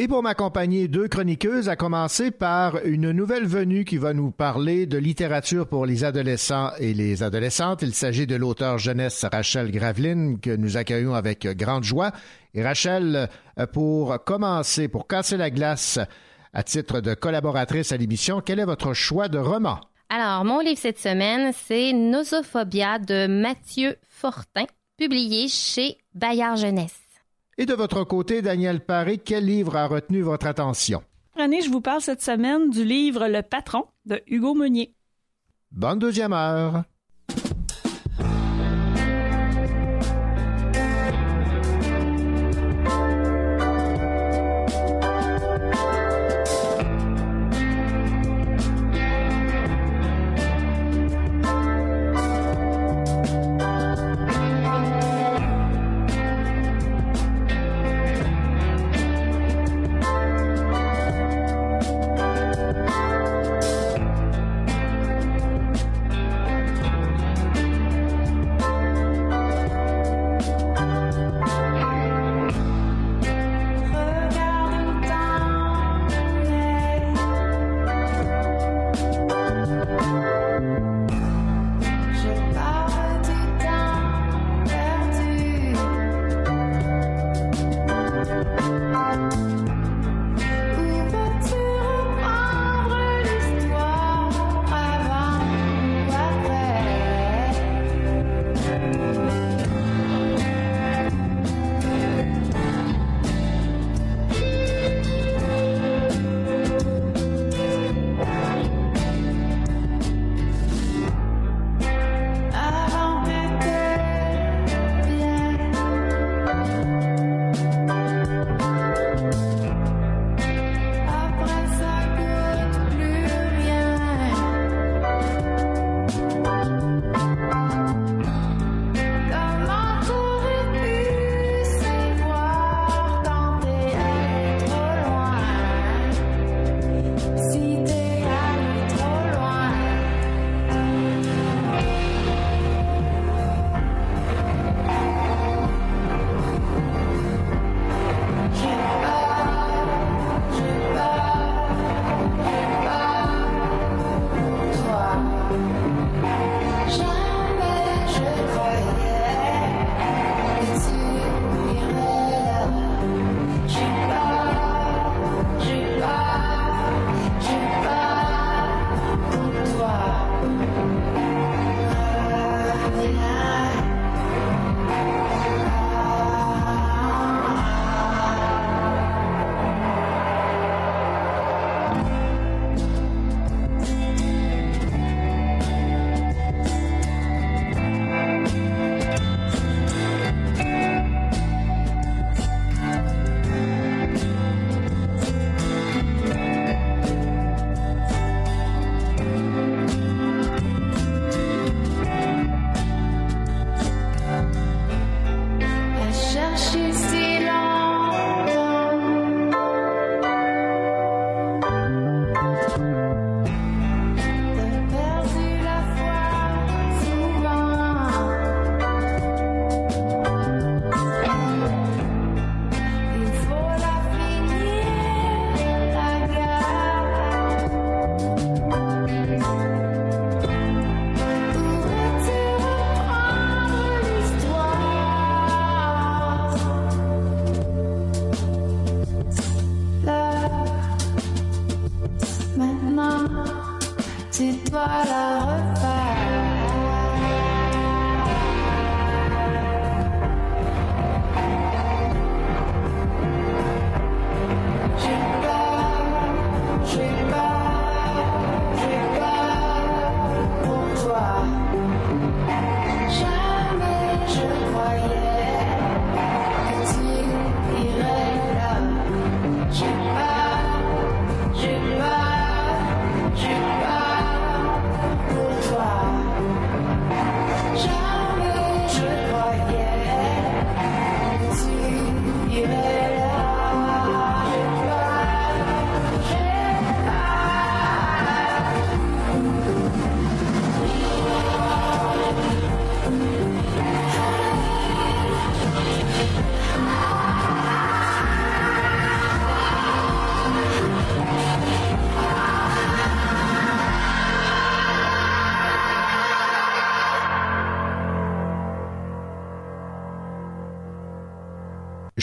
Et pour m'accompagner, deux chroniqueuses, à commencer par une nouvelle venue qui va nous parler de littérature pour les adolescents et les adolescentes. Il s'agit de l'auteur jeunesse Rachel Graveline que nous accueillons avec grande joie. Et Rachel, euh, pour commencer, pour casser la glace à titre de collaboratrice à l'émission, quel est votre choix de roman? Alors, mon livre cette semaine, c'est Nosophobia de Mathieu Fortin, publié chez Bayard Jeunesse. Et de votre côté, Daniel Paré, quel livre a retenu votre attention? René, je vous parle cette semaine du livre Le Patron de Hugo Meunier. Bonne deuxième heure.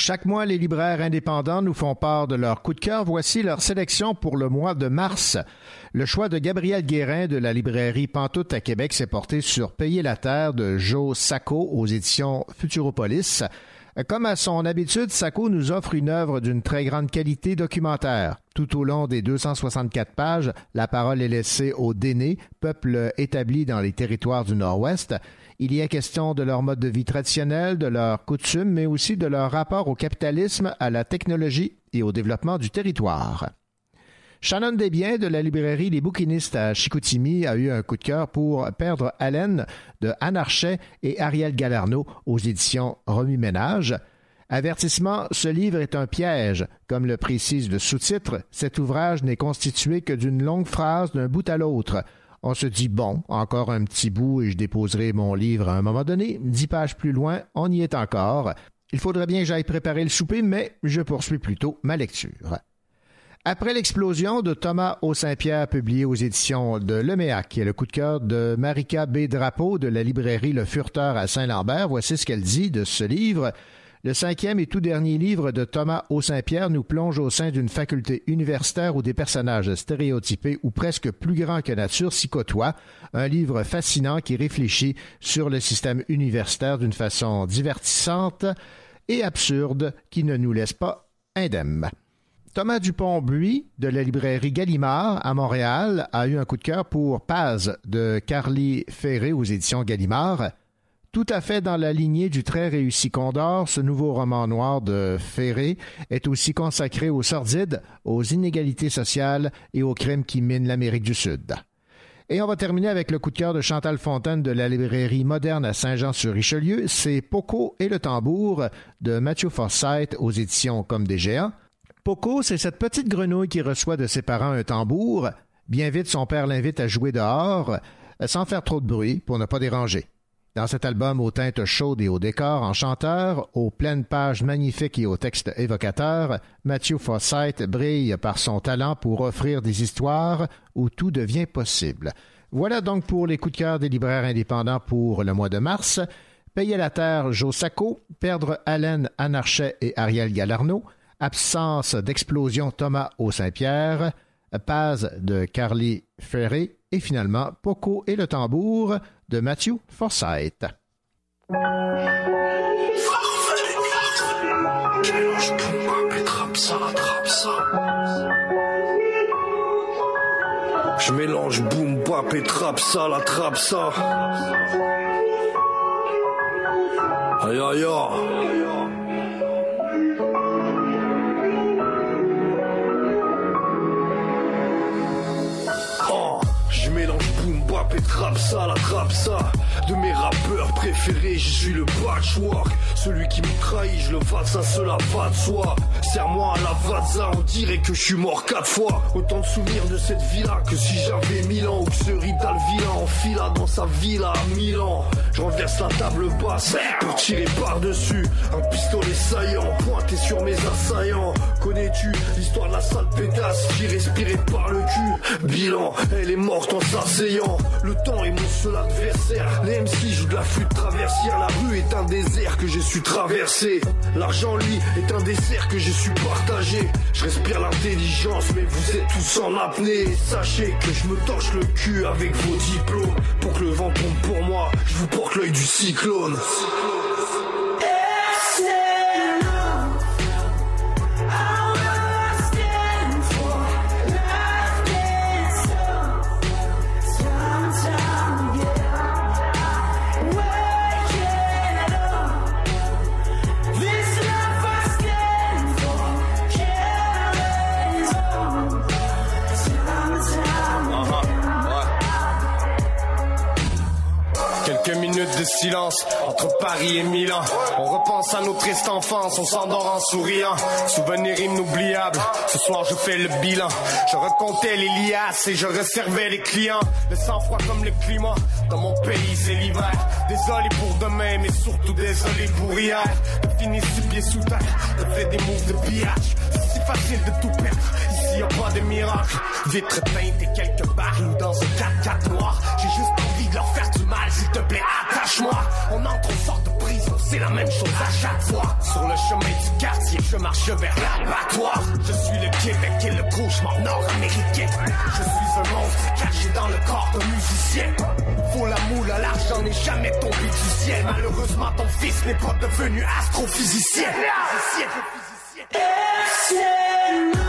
Chaque mois, les libraires indépendants nous font part de leur coup de cœur. Voici leur sélection pour le mois de mars. Le choix de Gabriel Guérin de la librairie Pantoute à Québec s'est porté sur Payer la terre de Joe Sacco aux éditions Futuropolis. Comme à son habitude, Sacco nous offre une œuvre d'une très grande qualité documentaire. Tout au long des 264 pages, la parole est laissée aux Dénés, peuple établi dans les territoires du Nord-Ouest. Il y est question de leur mode de vie traditionnel, de leurs coutumes, mais aussi de leur rapport au capitalisme, à la technologie et au développement du territoire. Shannon Desbiens de la librairie Les Bouquinistes à Chicoutimi a eu un coup de cœur pour Perdre haleine de Anne Archet et Ariel Galarno aux éditions Remis Ménage. Avertissement, ce livre est un piège. Comme le précise le sous-titre, cet ouvrage n'est constitué que d'une longue phrase d'un bout à l'autre. On se dit, bon, encore un petit bout et je déposerai mon livre à un moment donné. Dix pages plus loin, on y est encore. Il faudrait bien que j'aille préparer le souper, mais je poursuis plutôt ma lecture. Après l'explosion de Thomas O. Saint-Pierre publié aux éditions de Leméac, est le coup de cœur de Marika B. Drapeau de la librairie Le Furteur à Saint-Lambert, voici ce qu'elle dit de ce livre. Le cinquième et tout dernier livre de Thomas O. Saint-Pierre nous plonge au sein d'une faculté universitaire où des personnages stéréotypés ou presque plus grands que nature s'y côtoient. Un livre fascinant qui réfléchit sur le système universitaire d'une façon divertissante et absurde qui ne nous laisse pas indemnes. Thomas Dupont-Buis de la librairie Gallimard à Montréal a eu un coup de cœur pour Paz de Carly Ferré aux éditions Gallimard. Tout à fait dans la lignée du très réussi Condor, ce nouveau roman noir de Ferré est aussi consacré aux sordides, aux inégalités sociales et aux crimes qui minent l'Amérique du Sud. Et on va terminer avec le coup de cœur de Chantal Fontaine de la librairie moderne à Saint-Jean-sur-Richelieu. C'est Poco et le tambour de Matthew Forsyth aux éditions Comme des géants. Poco, c'est cette petite grenouille qui reçoit de ses parents un tambour. Bien vite, son père l'invite à jouer dehors, sans faire trop de bruit pour ne pas déranger. Dans cet album aux teintes chaudes et au décor enchanteur, aux pleines pages magnifiques et aux textes évocateurs, Matthew Forsyth brille par son talent pour offrir des histoires où tout devient possible. Voilà donc pour les coups de cœur des libraires indépendants pour le mois de mars. Payer la terre, Joe Sacco, Perdre haleine, Anarchet et Ariel Galarno, Absence d'explosion, Thomas au Saint-Pierre, Paz de Carly Ferré. Et finalement Poco et le tambour de Matthew Forsyth. Je mélange bap et trap ça, la trap ça. Aïe aïe aïe. Mélange boom bap et trap ça, la trap ça. De mes rappeurs préférés, je suis le patchwork. Celui qui me trahit, je le fasse, ça cela va de soi. Serre-moi à la vaza, on dirait que je suis mort quatre fois. Autant de souvenirs de cette villa que si j'avais mille ans. Ou que ce vilain enfila dans sa villa à Milan. Je renverse la table basse pour tirer par-dessus. Un pistolet saillant pointé sur mes assaillants. Connais-tu l'histoire de la sale pétasse qui respirait par le cul? Bilan, elle est morte en s'asseyant. Le temps est mon seul adversaire. Les MC jouent de la flûte traversière. La rue est un désert que j'ai su traverser. L'argent, lui, est un dessert que j'ai su partager. Je respire l'intelligence, mais vous êtes tous en apnée. Sachez que je me torche le cul avec vos diplômes. Pour que le vent tombe pour moi, je vous porte l'œil du cyclone. Silence entre Paris et Milan. On repense à notre triste enfance, on s'endort en souriant. Souvenir inoubliable, ce soir je fais le bilan. Je recomptais les liasses et je reservais les clients. Le sang-froid comme le climat, dans mon pays c'est l'hiver. Désolé pour demain, mais surtout désolé pour hier. De finir six pieds sous terre, de faire des moves de pillage. C'est si facile de tout perdre, ici y a pas de miracle. Vitre teinte et quelques barils dans un 4x4 noir. J'ai juste envie de leur faire c'est la même chose à chaque fois. Sur le chemin du quartier, je marche vers l'abattoir. Je suis le Québec et le cauchemar nord-américain. Je suis un monstre caché dans le corps d'un musicien. Faut la moule, l'argent n'est jamais tombé du ciel. Malheureusement, ton fils n'est pas devenu astrophysicien. J'aurai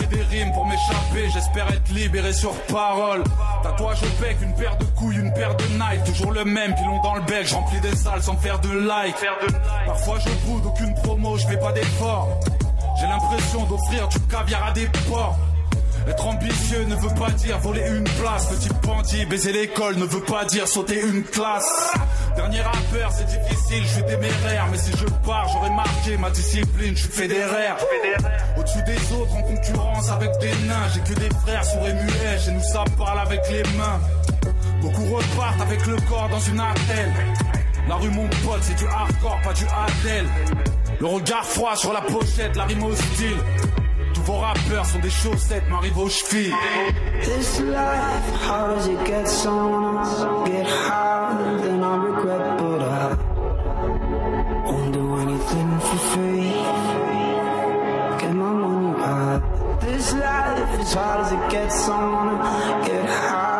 j'écris des rimes pour m'échapper. J'espère être libéré sur parole. Tatouage au bec, une paire de couilles, une paire de Nike. Toujours le même, pilon dans le bec. Je remplis des salles sans faire de like. Parfois je boude, aucune promo, je fais pas d'effort. J'ai l'impression d'offrir du caviar à des porcs. Être ambitieux ne veut pas dire voler une place. Petit bandit, baiser l'école ne veut pas dire sauter une classe. Dernier rappeur, c'est difficile, je suis téméraire. Mais si je pars, j'aurais marqué ma discipline, je suis fédéraire. Au-dessus des autres, en concurrence avec des nains. J'ai que des frères sourds et muets, nous ça parle avec les mains. Beaucoup repartent avec le corps dans une attelle. La rue, mon pote, c'est du hardcore, pas du Adèle. Le regard froid sur la pochette, la rime hostile. Tous vos rappeurs sont des chaussettes, m'arrive aux chevilles. This life, how does it get so get higher than I regret, but I won't do anything for free. Get my money back. This life, as hard as it gets, so get higher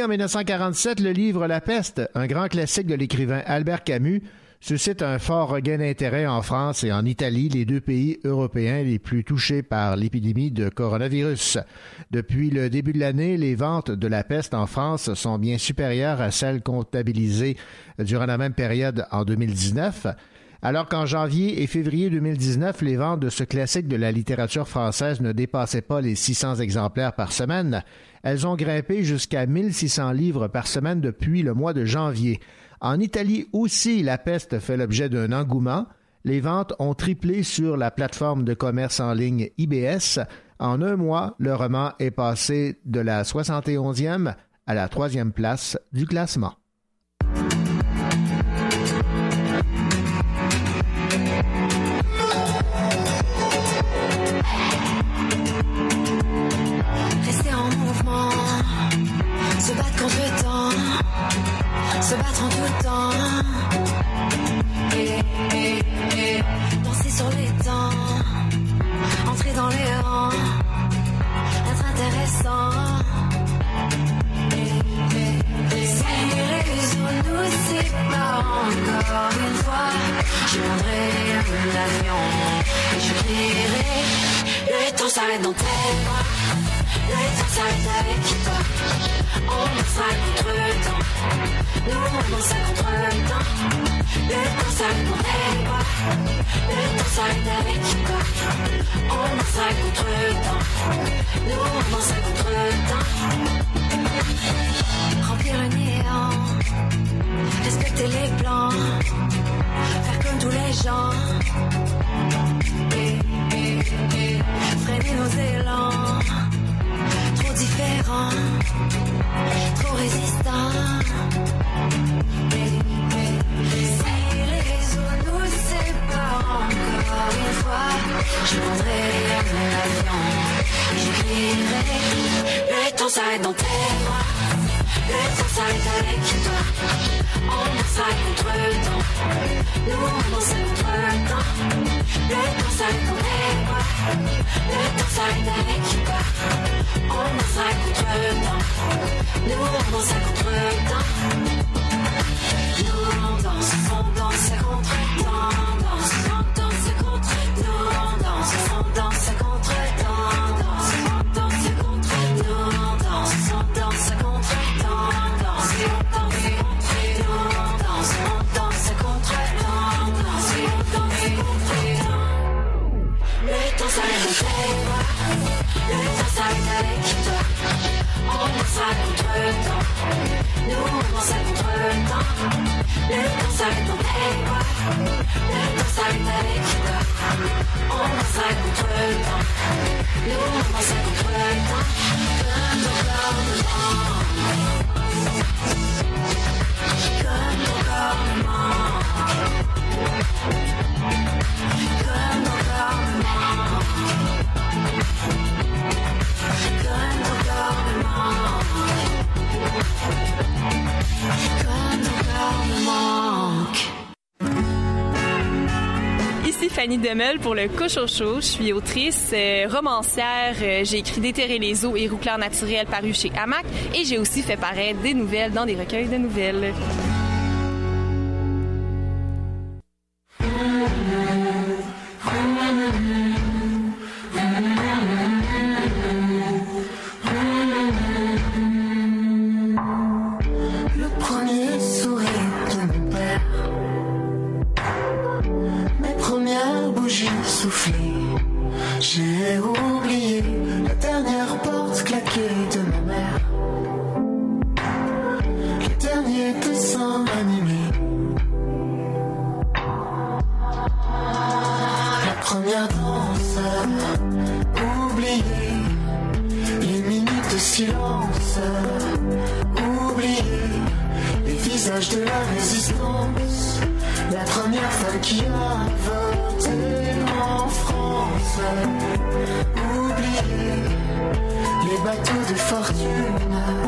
En 1947, le livre La peste, un grand classique de l'écrivain Albert Camus, suscite un fort regain d'intérêt en France et en Italie, les deux pays européens les plus touchés par l'épidémie de coronavirus. Depuis le début de l'année, les ventes de la peste en France sont bien supérieures à celles comptabilisées durant la même période en 2019. Alors qu'en janvier et février 2019, les ventes de ce classique de la littérature française ne dépassaient pas les 600 exemplaires par semaine, elles ont grimpé jusqu'à 1600 livres par semaine depuis le mois de janvier. En Italie aussi, la peste fait l'objet d'un engouement. Les ventes ont triplé sur la plateforme de commerce en ligne IBS. En un mois, le roman est passé de la 71e à la troisième place du classement. Se battre en tout temps. Danser sur les temps, entrer dans les rangs, être intéressant. Nous séparent encore une fois, je prendrai l'avion et je crierai. Le temps s'arrête dans tes bras. On dansera contre le temps. Nous on temps. Le avec toi. On dansera contre le temps. Nous on danse contre le temps. Remplir le néant. Respecter les plans. Faire comme tous les gens. Freiner nos élans différent, trop résistant. Si les réseaux nous séparent encore une fois, je prendrai l'avion crierai. Le temps s'arrête dans tes bras, le s'arrête avec toi. On dansera contre le temps, nous on danse contre le temps. Le temps s'arrête dans Dansera contre le temps, nous on danse contre le temps. Le temps s'arrête tes bras, le temps s'arrête avec toi. On dansera contre le temps, danse le temps. Ton corps me Fanny Demel pour le Cochocho. Je suis autrice, euh, romancière. Euh, j'ai écrit Déterrer les eaux et Rouclair naturel paru chez Hamac et j'ai aussi fait paraître des nouvelles dans des recueils de nouvelles. Fortune,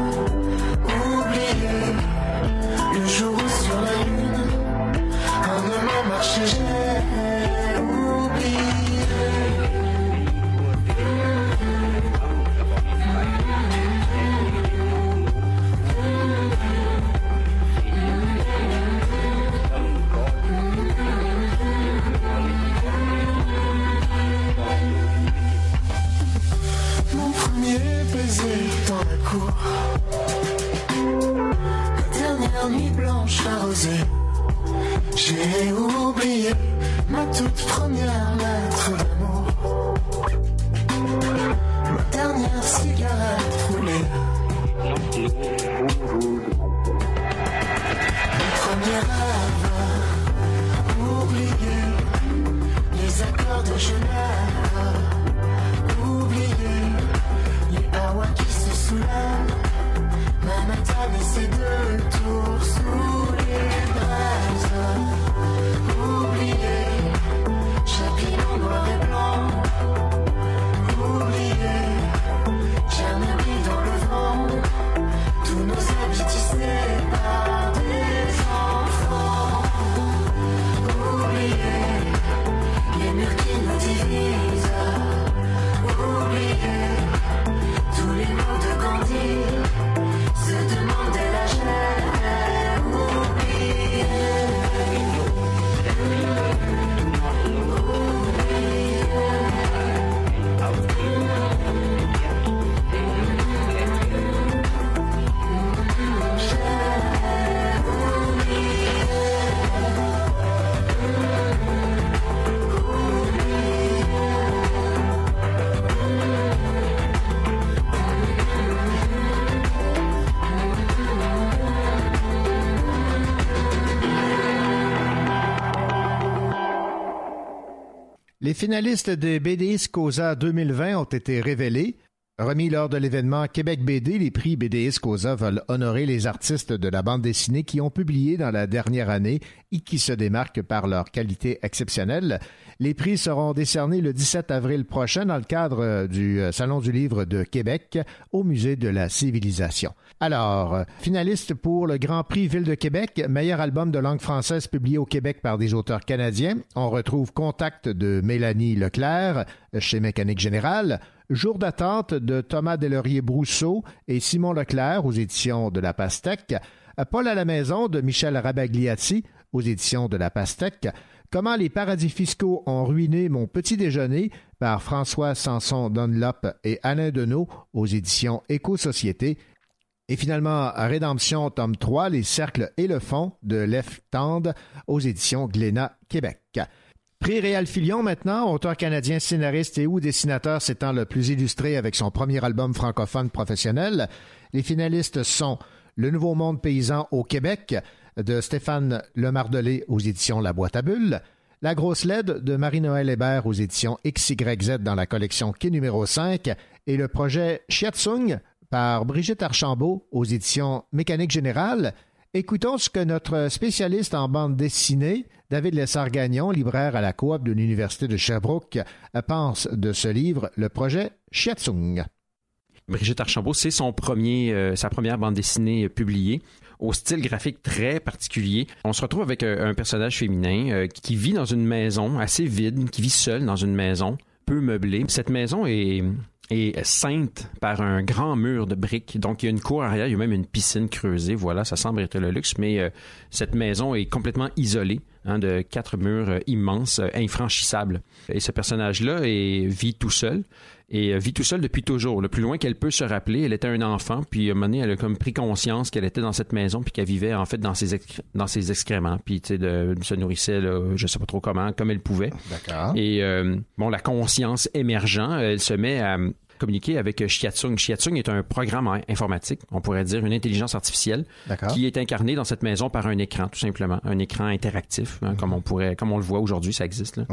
finalistes des BDIS Cosa 2020 ont été révélés. Remis lors de l'événement Québec BD, les prix BDIS Cosa veulent honorer les artistes de la bande dessinée qui ont publié dans la dernière année et qui se démarquent par leur qualité exceptionnelle. Les prix seront décernés le 17 avril prochain dans le cadre du Salon du livre de Québec au Musée de la civilisation. Alors, finaliste pour le Grand Prix Ville de Québec, meilleur album de langue française publié au Québec par des auteurs canadiens, on retrouve Contact de Mélanie Leclerc chez Mécanique Générale, Jour d'attente de Thomas Delaurier-Brousseau et Simon Leclerc aux éditions de La Pastèque, Paul à la maison de Michel Rabagliati aux éditions de La Pastèque, Comment les paradis fiscaux ont ruiné mon petit déjeuner? Par François Sanson Dunlop et Alain Deneau aux éditions Éco-Société. Et finalement, Rédemption, tome 3, Les cercles et le fond de Lef Tande aux éditions Glénat, Québec. Prix Réal Filion maintenant, auteur canadien, scénariste et ou dessinateur s'étant le plus illustré avec son premier album francophone professionnel. Les finalistes sont Le Nouveau Monde paysan au Québec de Stéphane Lemardelé aux éditions La Boîte à Bulles, La Grosse LED de Marie-Noël Hébert aux éditions XYZ dans la collection Quai numéro 5 et le projet Chiatsung par Brigitte Archambault aux éditions Mécanique Générale. Écoutons ce que notre spécialiste en bande dessinée, David Lessard-Gagnon, libraire à la coop de l'Université de Sherbrooke, pense de ce livre, le projet Chiatsung. Brigitte Archambault, c'est son premier, euh, sa première bande dessinée euh, publiée au style graphique très particulier. On se retrouve avec euh, un personnage féminin qui vit dans une maison assez vide, qui vit seul dans une maison peu meublée. Cette maison est est ceinte par un grand mur de briques. Donc, il y a une cour arrière, il y a même une piscine creusée. Voilà, ça semble être le luxe, mais cette maison est complètement isolée hein, de quatre murs immenses, infranchissables. Et ce personnage-là vit tout seul et euh, vit tout seul depuis toujours. Le plus loin qu'elle peut se rappeler, elle était un enfant, puis à un moment donné, elle a comme pris conscience qu'elle était dans cette maison, puis qu'elle vivait en fait dans ses, excr- dans ses excréments, puis tu sais, de, se nourrissait, là, je sais pas trop comment, comme elle pouvait. D'accord. Et euh, bon, la conscience émergent, elle se met à communiquer avec Shiatsung. Shiatsung est un programme in- informatique, on pourrait dire une intelligence artificielle, qui est incarnée dans cette maison par un écran, tout simplement, un écran interactif, hein, comme on pourrait, comme on le voit aujourd'hui, ça existe. Là.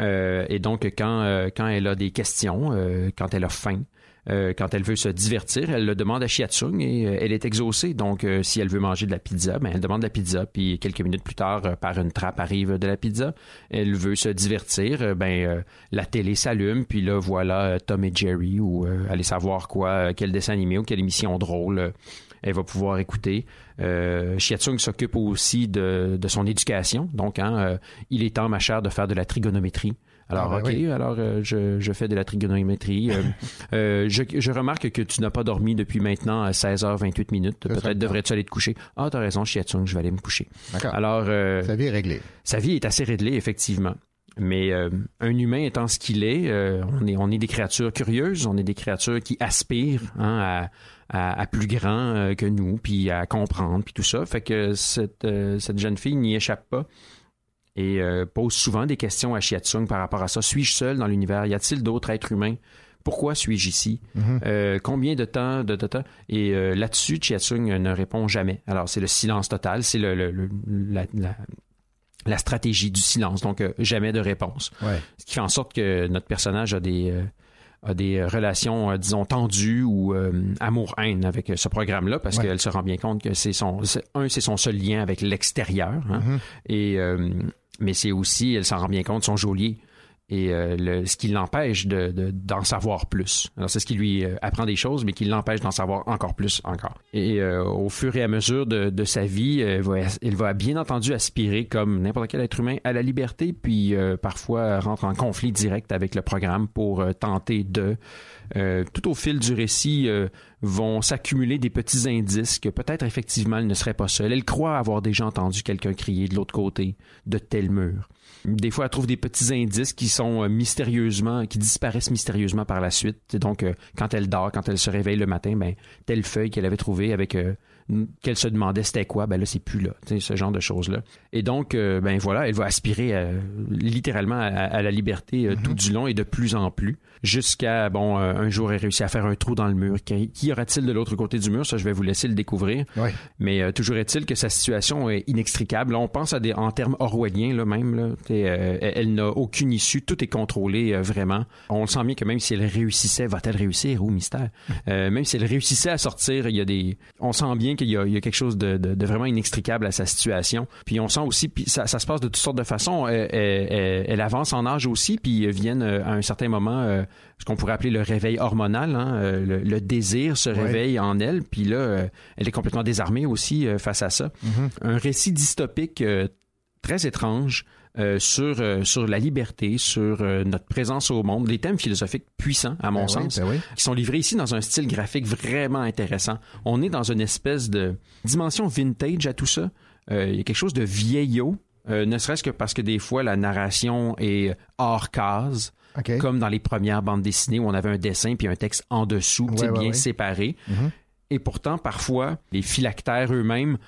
Euh, et donc, quand, euh, quand elle a des questions, euh, quand elle a faim, euh, quand elle veut se divertir, elle le demande à Shiatsung et euh, elle est exaucée. Donc, euh, si elle veut manger de la pizza, ben, elle demande de la pizza. Puis, quelques minutes plus tard, par une trappe arrive de la pizza. Elle veut se divertir, ben, la télé s'allume. Puis là, voilà Tom et Jerry ou aller savoir quoi, quel dessin animé ou quelle émission drôle. elle va pouvoir écouter. Euh, Shiatsung s'occupe aussi de, son éducation. Donc, hein, il est temps, ma chère, de faire de la trigonométrie. Alors, Ah, ben OK, oui. alors euh, je, je fais de la trigonométrie. Euh, euh, je, je remarque que tu n'as pas dormi depuis maintenant 16h28 minutes. Peut-être devrais-tu aller te coucher. Ah, t'as raison, Shiatsung, je vais aller me coucher. D'accord. Alors, Sa vie est réglée. Sa vie est assez réglée, effectivement. Mais euh, un humain étant ce qu'il est, euh, on est, on est des créatures curieuses, on est des créatures qui aspirent hein, à, à, à plus grand euh, que nous, puis à comprendre, puis tout ça. Fait que cette, cette jeune fille n'y échappe pas et euh, pose souvent des questions à Shiatsung par rapport à ça. Suis-je seul dans l'univers? Y a-t-il d'autres êtres humains? Pourquoi suis-je ici? Mhm. Euh, combien de temps, de? Et euh, là-dessus, Chiatsung ne répond jamais. Alors, c'est le silence total, c'est le, le- le- la, la- la stratégie du silence, donc jamais de réponse. Ouais. Ce qui fait en sorte que notre personnage a des, a des relations, disons, tendues ou amour-haine avec ce programme-là, parce Ouais. qu'elle se rend bien compte que c'est son, un, c'est son seul lien avec l'extérieur, hein, Mhm. et mais c'est aussi, elle s'en rend bien compte, son geôlier et euh, ce qui l'empêche de, de- d'en savoir plus. Alors c'est ce qui lui euh, apprend des choses, mais qui l'empêche d'en savoir encore plus encore. Et euh, au fur et à mesure de, sa vie, elle va, va bien entendu aspirer, comme n'importe quel être humain, à la liberté, puis parfois rentre en conflit direct avec le programme pour tenter de... Tout au fil du récit vont s'accumuler des petits indices que peut-être effectivement elle ne serait pas seule. Elle croit avoir déjà entendu quelqu'un crier de l'autre côté de tel mur. Des fois, elle trouve des petits indices qui sont euh, mystérieusement, qui disparaissent mystérieusement par la suite. Et donc, euh, quand elle dort, quand elle se réveille le matin, ben, telle feuille qu'elle avait trouvée avec euh, qu'elle se demandait c'était quoi, ben là, c'est plus là. Tu sais, ce genre de choses-là. Et donc, euh, ben voilà, elle va aspirer à- littéralement à, à la liberté euh, tout du long et de plus en plus. Jusqu'à, bon, euh, un jour, elle réussit à faire un trou dans le mur. Qui, qui y aura-t-il de l'autre côté du mur? Ça, je vais vous laisser le découvrir. Ouais. Mais euh, toujours est-il que sa situation est inextricable. Là, on pense à des en termes orwelliens là même. Là, euh, elle, n'a aucune issue. Tout est contrôlé euh, vraiment. On le sent bien que même si elle réussissait, va-t-elle réussir ou mystère? Euh, Même si elle réussissait à sortir, il y a des. On sent bien qu'il y y a quelque chose de, de- de vraiment inextricable à sa situation. Puis on sent aussi, puis ça, ça se passe de toutes sortes de façons. Elle, elle- elle- elle avance en âge aussi, puis viennent euh, à un certain moment. Ce qu'on pourrait appeler le réveil hormonal, hein, euh, le, le désir se Ouais. réveille en elle, puis là, euh, elle est complètement désarmée aussi euh, face à ça. Mhm. Un récit dystopique très étrange euh, sur, euh, sur la liberté, sur euh, notre présence au monde, des thèmes philosophiques puissants, à mon Ben oui, sens, ben oui. qui sont livrés ici dans un style graphique vraiment intéressant. On est dans une espèce de dimension vintage à tout ça. Il y a quelque chose de vieillot, ne serait-ce que parce que des fois, la narration est hors case. Comme dans les premières bandes dessinées où on avait un dessin puis un texte en dessous, Ouais, ouais, bien ouais. séparé. Mhm. Et pourtant, parfois, les phylactères eux-mêmes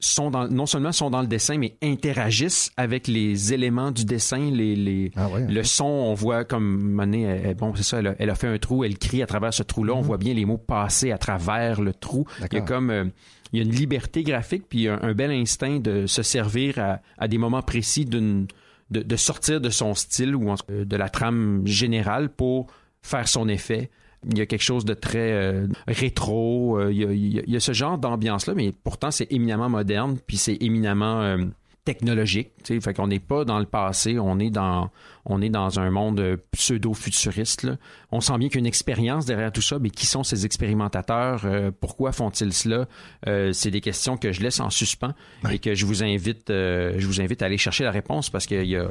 sont dans, non seulement sont dans le dessin, mais interagissent avec les éléments du dessin, les, les, Ah le son, on voit comme elle- elle- bon, c'est ça, elle a, elle a fait un trou, elle crie à travers ce trou-là, on voit bien les mots passer à travers le trou. Il y a Mhm. Comme, euh, il y a une liberté graphique, puis un, un bel instinct de se servir à, à des moments précis d'une, de, sortir de son style ou en- de la trame générale pour faire son effet. Il y a quelque chose de très euh, rétro. euh, il, y a, ce genre d'ambiance-là, mais pourtant c'est éminemment moderne, puis c'est éminemment euh, technologique. tu sais. Fait qu'on n'est pas dans le passé, on est dans, on est dans un monde euh, pseudo-futuriste. là. On sent bien qu'il y a une expérience derrière tout ça, mais qui sont ces expérimentateurs? Euh, pourquoi font-ils cela? Euh, c'est des questions que je laisse en suspens et que je vous invite, euh, je vous invite à aller chercher la réponse parce qu'il y a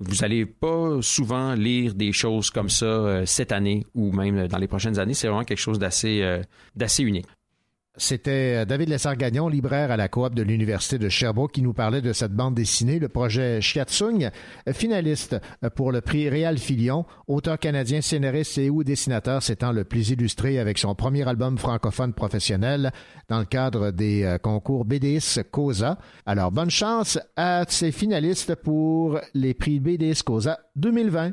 vous allez pas souvent lire des choses comme ça cette année ou même dans les prochaines années. C'est vraiment quelque chose d'assez d'assez unique. C'était euh, David Lessard-Gagnon, libraire à la coop de l'Université de Sherbrooke, qui nous parlait de cette bande dessinée, le projet Chiatsung, euh, finaliste euh, pour le prix Réal Filion, auteur canadien, scénariste et ou dessinateur s'étant le plus illustré avec son premier album francophone professionnel dans le cadre des concours BDIS Cosa. Alors, bonne chance à ces finalistes pour les prix BDIS Cosa 2020.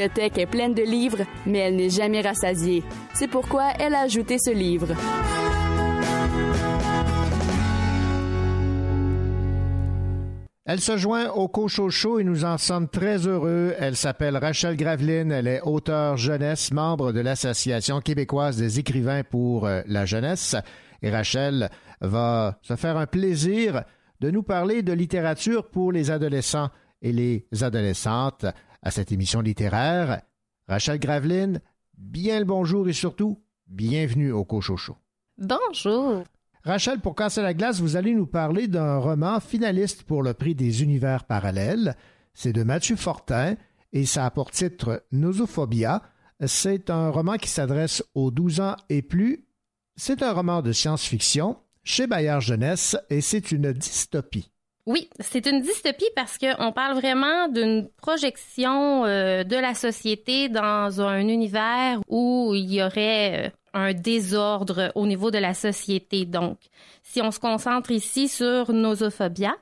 Bibliothèque est pleine de livres, mais elle n'est jamais rassasiée. C'est pourquoi elle a ajouté ce livre. Elle se joint au Cochocho et nous en sommes très heureux. Elle s'appelle Rachel Graveline. Elle est auteure jeunesse, membre de l'Association québécoise des écrivains pour euh, la jeunesse. Et Rachel va se faire un plaisir de nous parler de littérature pour les adolescents et les adolescentes à cette émission littéraire. Rachel Graveline, bien le bonjour et surtout, bienvenue au Cochocho. Bonjour. Rachel, pour casser la glace, vous allez nous parler d'un roman finaliste pour le prix des univers parallèles. C'est de Mathieu Fortin et ça a pour titre Nosophobia. C'est un roman qui s'adresse aux 12 ans et plus. C'est un roman de science-fiction chez Bayard Jeunesse et c'est une dystopie. Oui, c'est une dystopie parce qu'on parle vraiment d'une projection euh, de la société dans un univers où il y aurait euh, un désordre au niveau de la société. Donc, si on se concentre ici sur nosophobia,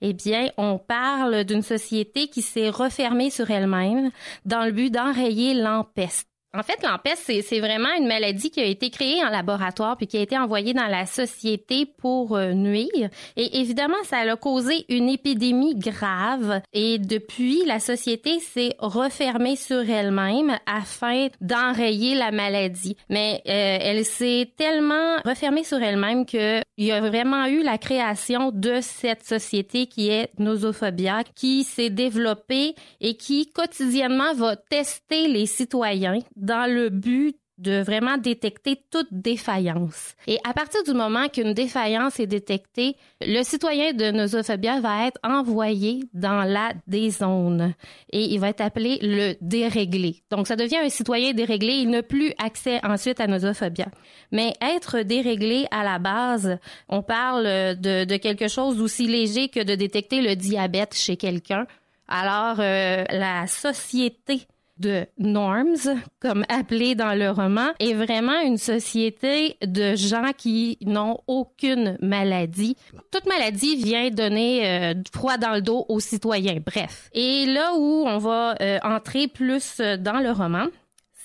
eh bien, on parle d'une société qui s'est refermée sur elle-même dans le but d'enrayer l'empeste. En fait, l'empeste, c'est, vraiment une maladie qui a été créée en laboratoire puis qui a été envoyée dans la société pour euh, nuire. Et évidemment, ça a causé une épidémie grave. Et depuis, la société s'est refermée sur elle-même afin d'enrayer la maladie. Mais euh, elle s'est tellement refermée sur elle-même que il y a vraiment eu la création de cette société qui est Nosophobia, qui s'est développée et qui quotidiennement va tester les citoyens dans le but de vraiment détecter toute défaillance. Et à partir du moment qu'une défaillance est détectée, le citoyen de Nosophobia va être envoyé dans la dézone et il va être appelé le déréglé. Donc ça devient un citoyen déréglé, il n'a plus accès ensuite à Nosophobia. Mais être déréglé à la base, on parle de, quelque chose d'aussi léger que de détecter le diabète chez quelqu'un. Alors euh, la société de norms, comme appelé dans le roman, est vraiment une société de gens qui n'ont aucune maladie. Toute maladie vient donner euh, froid dans le dos aux citoyens. Bref. Et là où on va euh, entrer plus euh, dans le roman,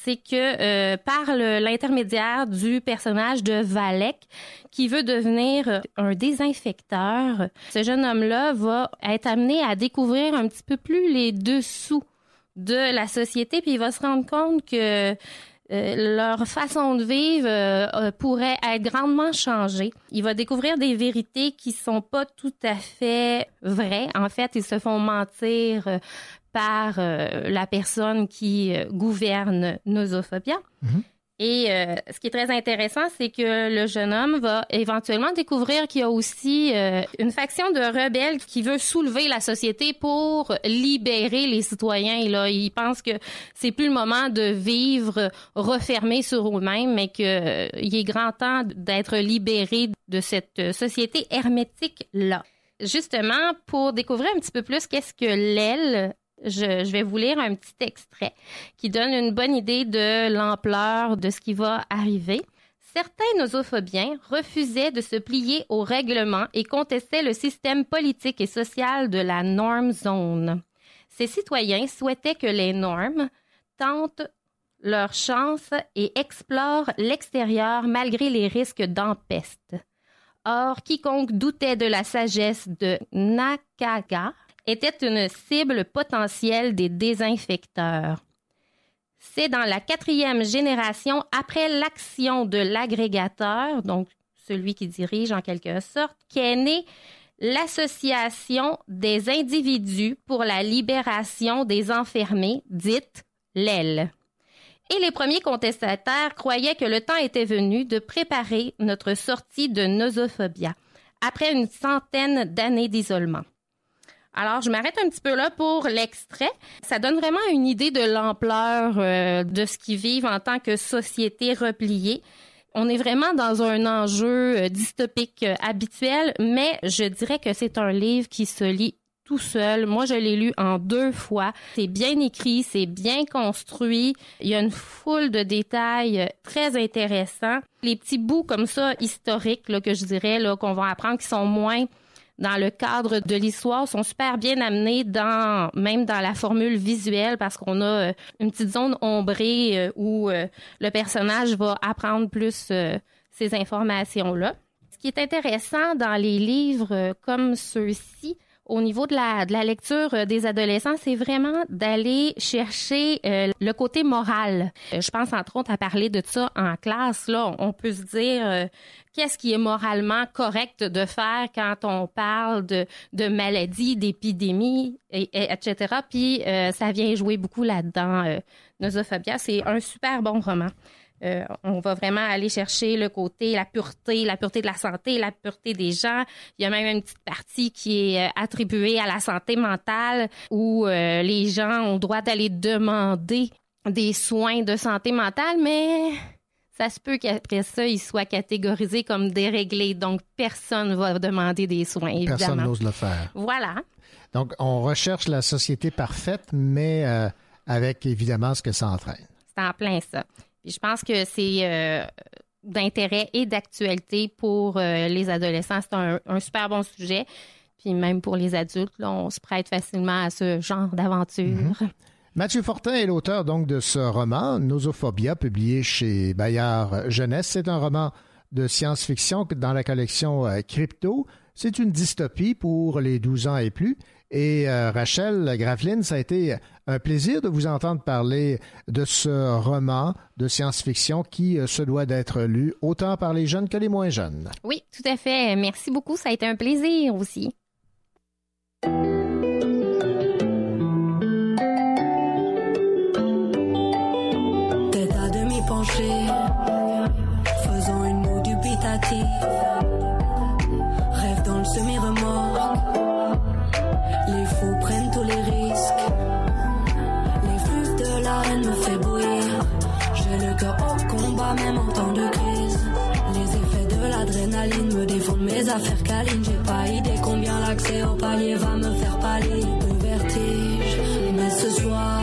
c'est que euh, par l'intermédiaire du personnage de Valek, qui veut devenir euh, un désinfecteur, ce jeune homme-là va être amené à découvrir un petit peu plus les dessous de la société, puis il va se rendre compte que euh, leur façon de vivre euh, euh, pourrait être grandement changée. Il va découvrir des vérités qui sont pas tout à fait vraies. En fait, ils se font mentir par la personne qui gouverne Nosophobia. Et euh, ce qui est très intéressant, c'est que le jeune homme va éventuellement découvrir qu'il y a aussi euh, une faction de rebelles qui veut soulever la société pour libérer les citoyens. Là, il pense que c'est plus le moment de vivre refermé sur eux-mêmes, mais qu'il est grand temps d'être libéré de cette euh, société hermétique-là. Justement, pour découvrir un petit peu plus qu'est-ce que l'aile, je, vais vous lire un petit extrait qui donne une bonne idée de l'ampleur de ce qui va arriver. Certains nosophobiens refusaient de se plier au règlement et contestaient le système politique et social de la norm zone. Ces citoyens souhaitaient que les normes tentent leur chance et explorent l'extérieur malgré les risques d'empeste. Or, quiconque doutait de la sagesse de Nakaga était une cible potentielle des désinfecteurs. C'est dans la quatrième génération après l'action de l'agrégateur, donc celui qui dirige en quelque sorte, qu'est née l'Association des individus pour la libération des enfermés, dite l'EL. Et les premiers contestataires croyaient que le temps était venu de préparer notre sortie de nosophobia après une centaine d'années d'isolement. Alors, je m'arrête un petit peu là pour l'extrait. Ça donne vraiment une idée de l'ampleur euh, de ce qu'ils vivent en tant que société repliée. On est vraiment dans un enjeu euh, dystopique euh, habituel, mais je dirais que c'est un livre qui se lit tout seul. Moi, je l'ai lu en deux fois. C'est bien écrit, c'est bien construit. Il y a une foule de détails très intéressants. Les petits bouts comme ça historiques là, que je dirais là qu'on va apprendre qui sont moins dans le cadre de l'histoire sont super bien amenés dans même dans la formule visuelle parce qu'on a euh, une petite zone ombrée euh, où euh, le personnage va apprendre plus ces informations là. Ce qui est intéressant dans les livres comme ceux-ci au niveau de la, lecture euh, des adolescents, c'est vraiment d'aller chercher euh, le côté moral. Euh, je pense entre autres à parler de ça en classe. Là, on peut se dire qu'est-ce qui est moralement correct de faire quand on parle de, maladies, d'épidémies, et, et- etc. Puis ça vient jouer beaucoup là-dedans. Nosophobia, c'est un super bon roman. Euh, on va vraiment aller chercher le côté, la pureté, la pureté de la santé, la pureté des gens. Il y a même une petite partie qui est euh, attribuée à la santé mentale où euh, les gens ont le droit d'aller demander des soins de santé mentale, mais ça se peut qu'après ça, ils soient catégorisés comme déréglés. Donc, personne va demander des soins, évidemment. Personne n'ose le faire. Voilà. Donc, on recherche la société parfaite, mais euh, avec évidemment ce que ça entraîne. C'est en plein ça. Je pense que c'est euh, d'intérêt et d'actualité pour euh, les adolescents. C'est un, super bon sujet. Puis même pour les adultes, on se prête facilement à ce genre d'aventure. Mathieu Fortin est l'auteur donc de ce roman, Nosophobia, publié chez Bayard Jeunesse. C'est un roman de science-fiction dans la collection euh, Crypto. C'est une dystopie pour les 12 ans et plus. Et euh, Rachel Graveline, ça a été un plaisir de vous entendre parler de ce roman de science-fiction qui euh, se doit d'être lu autant par les jeunes que les moins jeunes. Oui, tout à fait. Merci beaucoup. Ça a été un plaisir aussi. Tête à demi penchée, l'affaire Caline, j'ai pas idée combien l'accès au palier va me faire pâlir de vertige. Mais ce soir,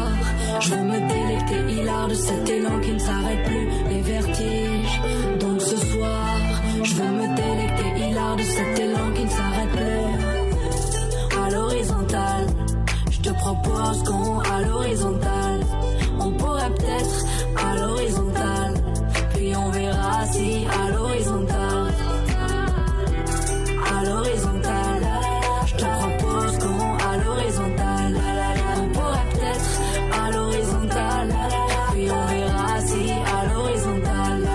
je veux me délecter hilar de cet élan qui ne s'arrête plus, les vertiges. Donc ce soir, je veux me délecter hilar de cet élan qui ne s'arrête plus. À l'horizontale, je te propose qu'on à l'horizontale. On pourrait peut-être à l'horizontale, puis on verra si à l'horizontale. À l'horizontale, je te propose qu'on à l'horizontale. On pourrait peut-être à l'horizontale, puis on verra si à l'horizontale.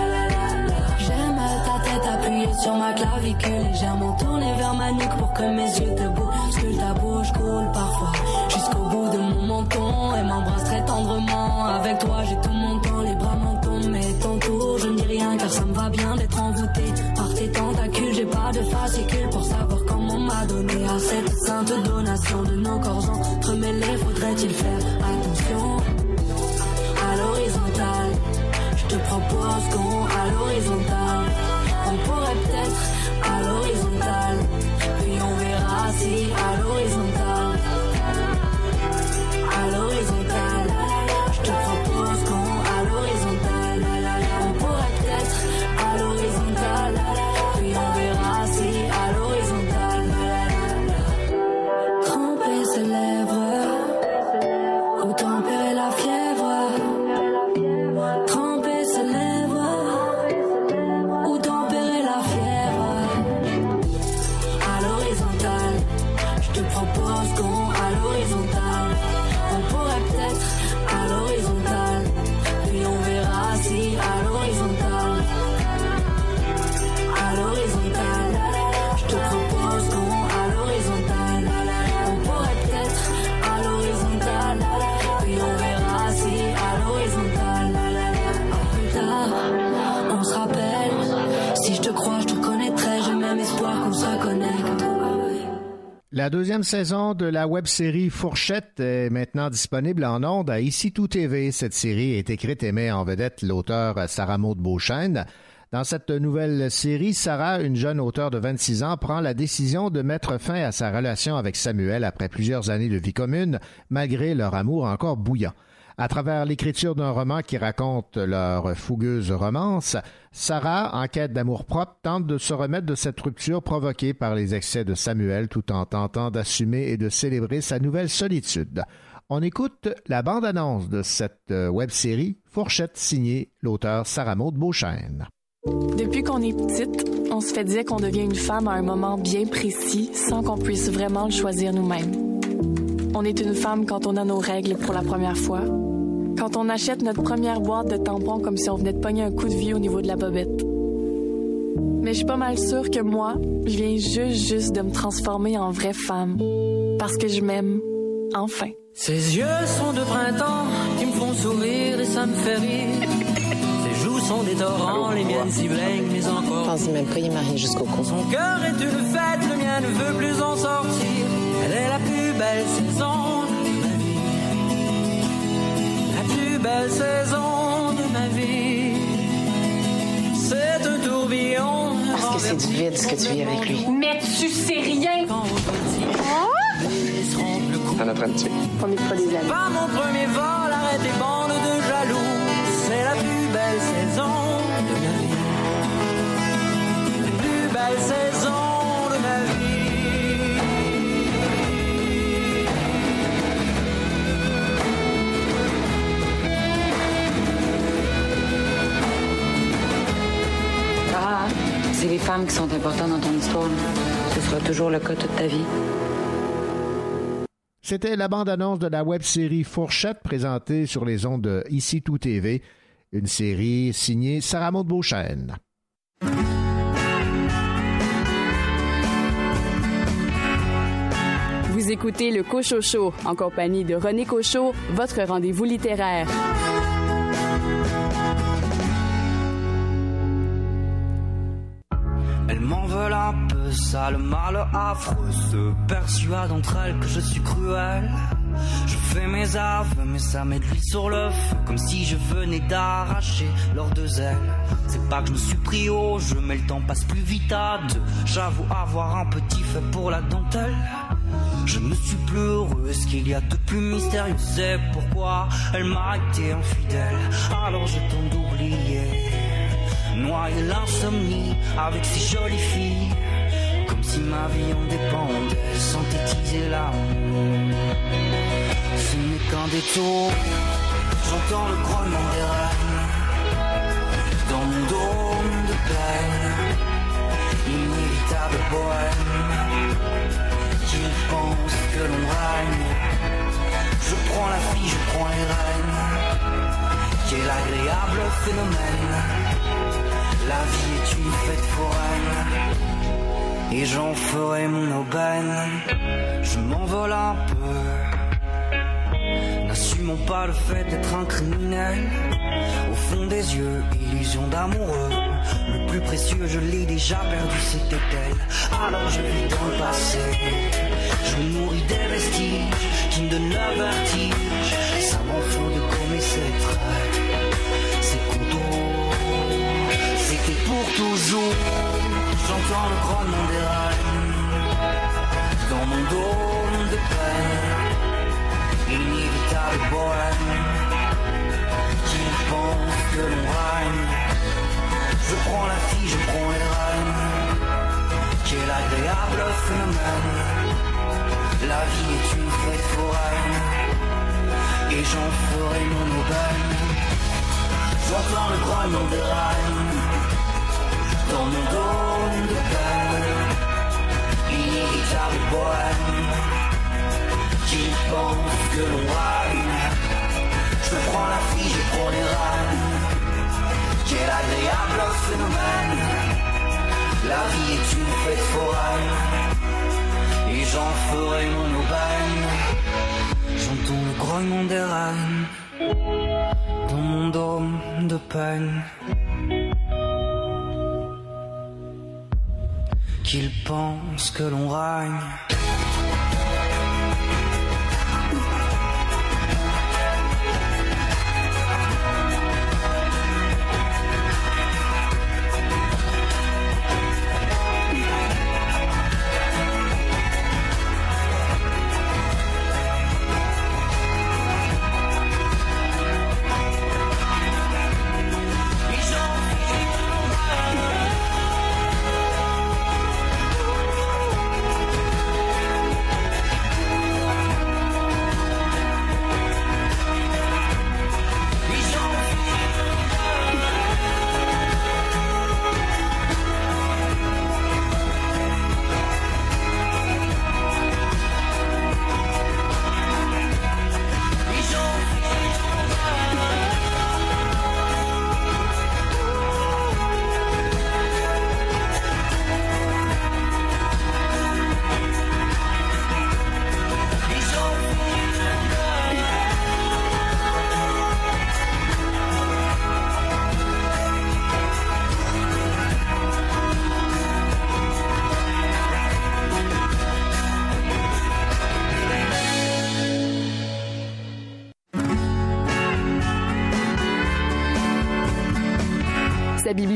J'aime ta tête appuyée sur ma clavicule, légèrement tournée vers ma nuque pour que mes yeux te bousculent. Ta bouche coule parfois jusqu'au bout de mon menton et m'embrasse très tendrement. Avec toi, j'ai tout mon temps, les bras m'en tombent, mais tour, je ne dis rien car ça me va bien d'être fascicule pour savoir comment m'a donné à cette sainte donation de nos corps entremêlés. Faudrait-il faire attention à l'horizontale? Je te propose qu'on à l'horizontale. On pourrait peut-être à l'horizontale, puis on verra si à l'horizontale. La deuxième saison de la web-série Fourchette est maintenant disponible en ondes à Ici Tout TV. Cette série est écrite et met en vedette l'auteur Sarah Maud Beauchesne. Dans cette nouvelle série, Sarah, une jeune auteure de 26 ans, prend la décision de mettre fin à sa relation avec Samuel après plusieurs années de vie commune, malgré leur amour encore bouillant. À travers l'écriture d'un roman qui raconte leur fougueuse romance, Sarah, en quête d'amour-propre, tente de se remettre de cette rupture provoquée par les excès de Samuel tout en tentant d'assumer et de célébrer sa nouvelle solitude. On écoute la bande-annonce de cette web-série Fourchette signée l'auteur Sarah Maud Beauchesne. Depuis qu'on est petite, on se fait dire qu'on devient une femme à un moment bien précis sans qu'on puisse vraiment le choisir nous-mêmes. On est une femme quand on a nos règles pour la première fois, quand on achète notre première boîte de tampons comme si on venait de pogner un coup de vie au niveau de la bobette. Mais je suis pas mal sûre que moi, je viens juste, juste de me transformer en vraie femme. Parce que je m'aime, enfin. Ses yeux sont de printemps qui me font sourire et ça me fait rire. Ses joues sont des torrents, les miennes si blêmes, mais encore. pense même pas, marié jusqu'au cou. Son cœur est une fête, le mien ne veut plus en sortir. Elle est la plus belle saison La plus belle saison de ma vie. C'est un tourbillon. Parce que c'est du vide ce que tu vis avec lui. Mais tu sais rien! À notre amitié. On n'est pas des amis. Pas mon premier vol, arrête les bandes de jaloux. C'est la plus belle saison de ma vie. La plus belle saison c'est les femmes qui sont importantes dans ton histoire. Ce sera toujours le cas toute ta vie. C'était la bande-annonce de la web-série Fourchette présentée sur les ondes de Ici Tout TV, une série signée Sarah Maud Beauchesne. Vous écoutez le Cochocho en compagnie de René Cochot, votre rendez-vous littéraire. M'en veulent un peu sale, mal affreux, se persuadent entre elles que je suis cruel. Je fais mes aveux, mais ça met sur le feu. Comme si je venais d'arracher leurs deux ailes. C'est pas que je me suis pris au jeu, mais le temps passe plus vite à deux. J'avoue avoir un petit fait pour la dentelle. Je ne suis plus heureux, ce qu'il y a de plus mystérieux, c'est pourquoi elle m'a été infidèle. Alors je tente d'oublier, noyer l'insomnie avec ces jolies filles. Comme si ma vie en dépendait, synthétiser l'amour. Ce n'est qu'un détour, j'entends le grognement des reines. Dans mon dôme de peine, inévitable poème qui pense que l'on règne. Je prends la fille, je prends les rênes. Quel agréable phénomène. La vie est une fête foraine. Et j'en ferai mon aubaine. Je m'envole un peu. N'assumons pas le fait d'être un criminel. Au fond des yeux, illusion d'amoureux. Le plus précieux, je l'ai déjà perdu, c'était elle. Alors je vis dans le passé. Je me nourris des vestiges qui me donnent le vertige. Ça m'en fout de gommer ses traits. Toujours. J'entends le grognement des reines dans mon dôme de peine. Inévitable bohème qui pense que l'on règne. Je prends la fille, je prends les rênes. Quel agréable phénomène. La vie est une fête foraine. Et j'en ferai mon aubaine. J'entends le grognement des reines. Dans mon dôme de peine. Inévitable bohème. Qui pense que l'on règne. Je prends la fille, je prends les rênes. Quel agréable phénomène. La vie est une fête foraine. Et j'en ferai mon aubaine. J'entends le grognement des reines. Dans mon dôme de peine. Qu'ils pensent que l'on règne.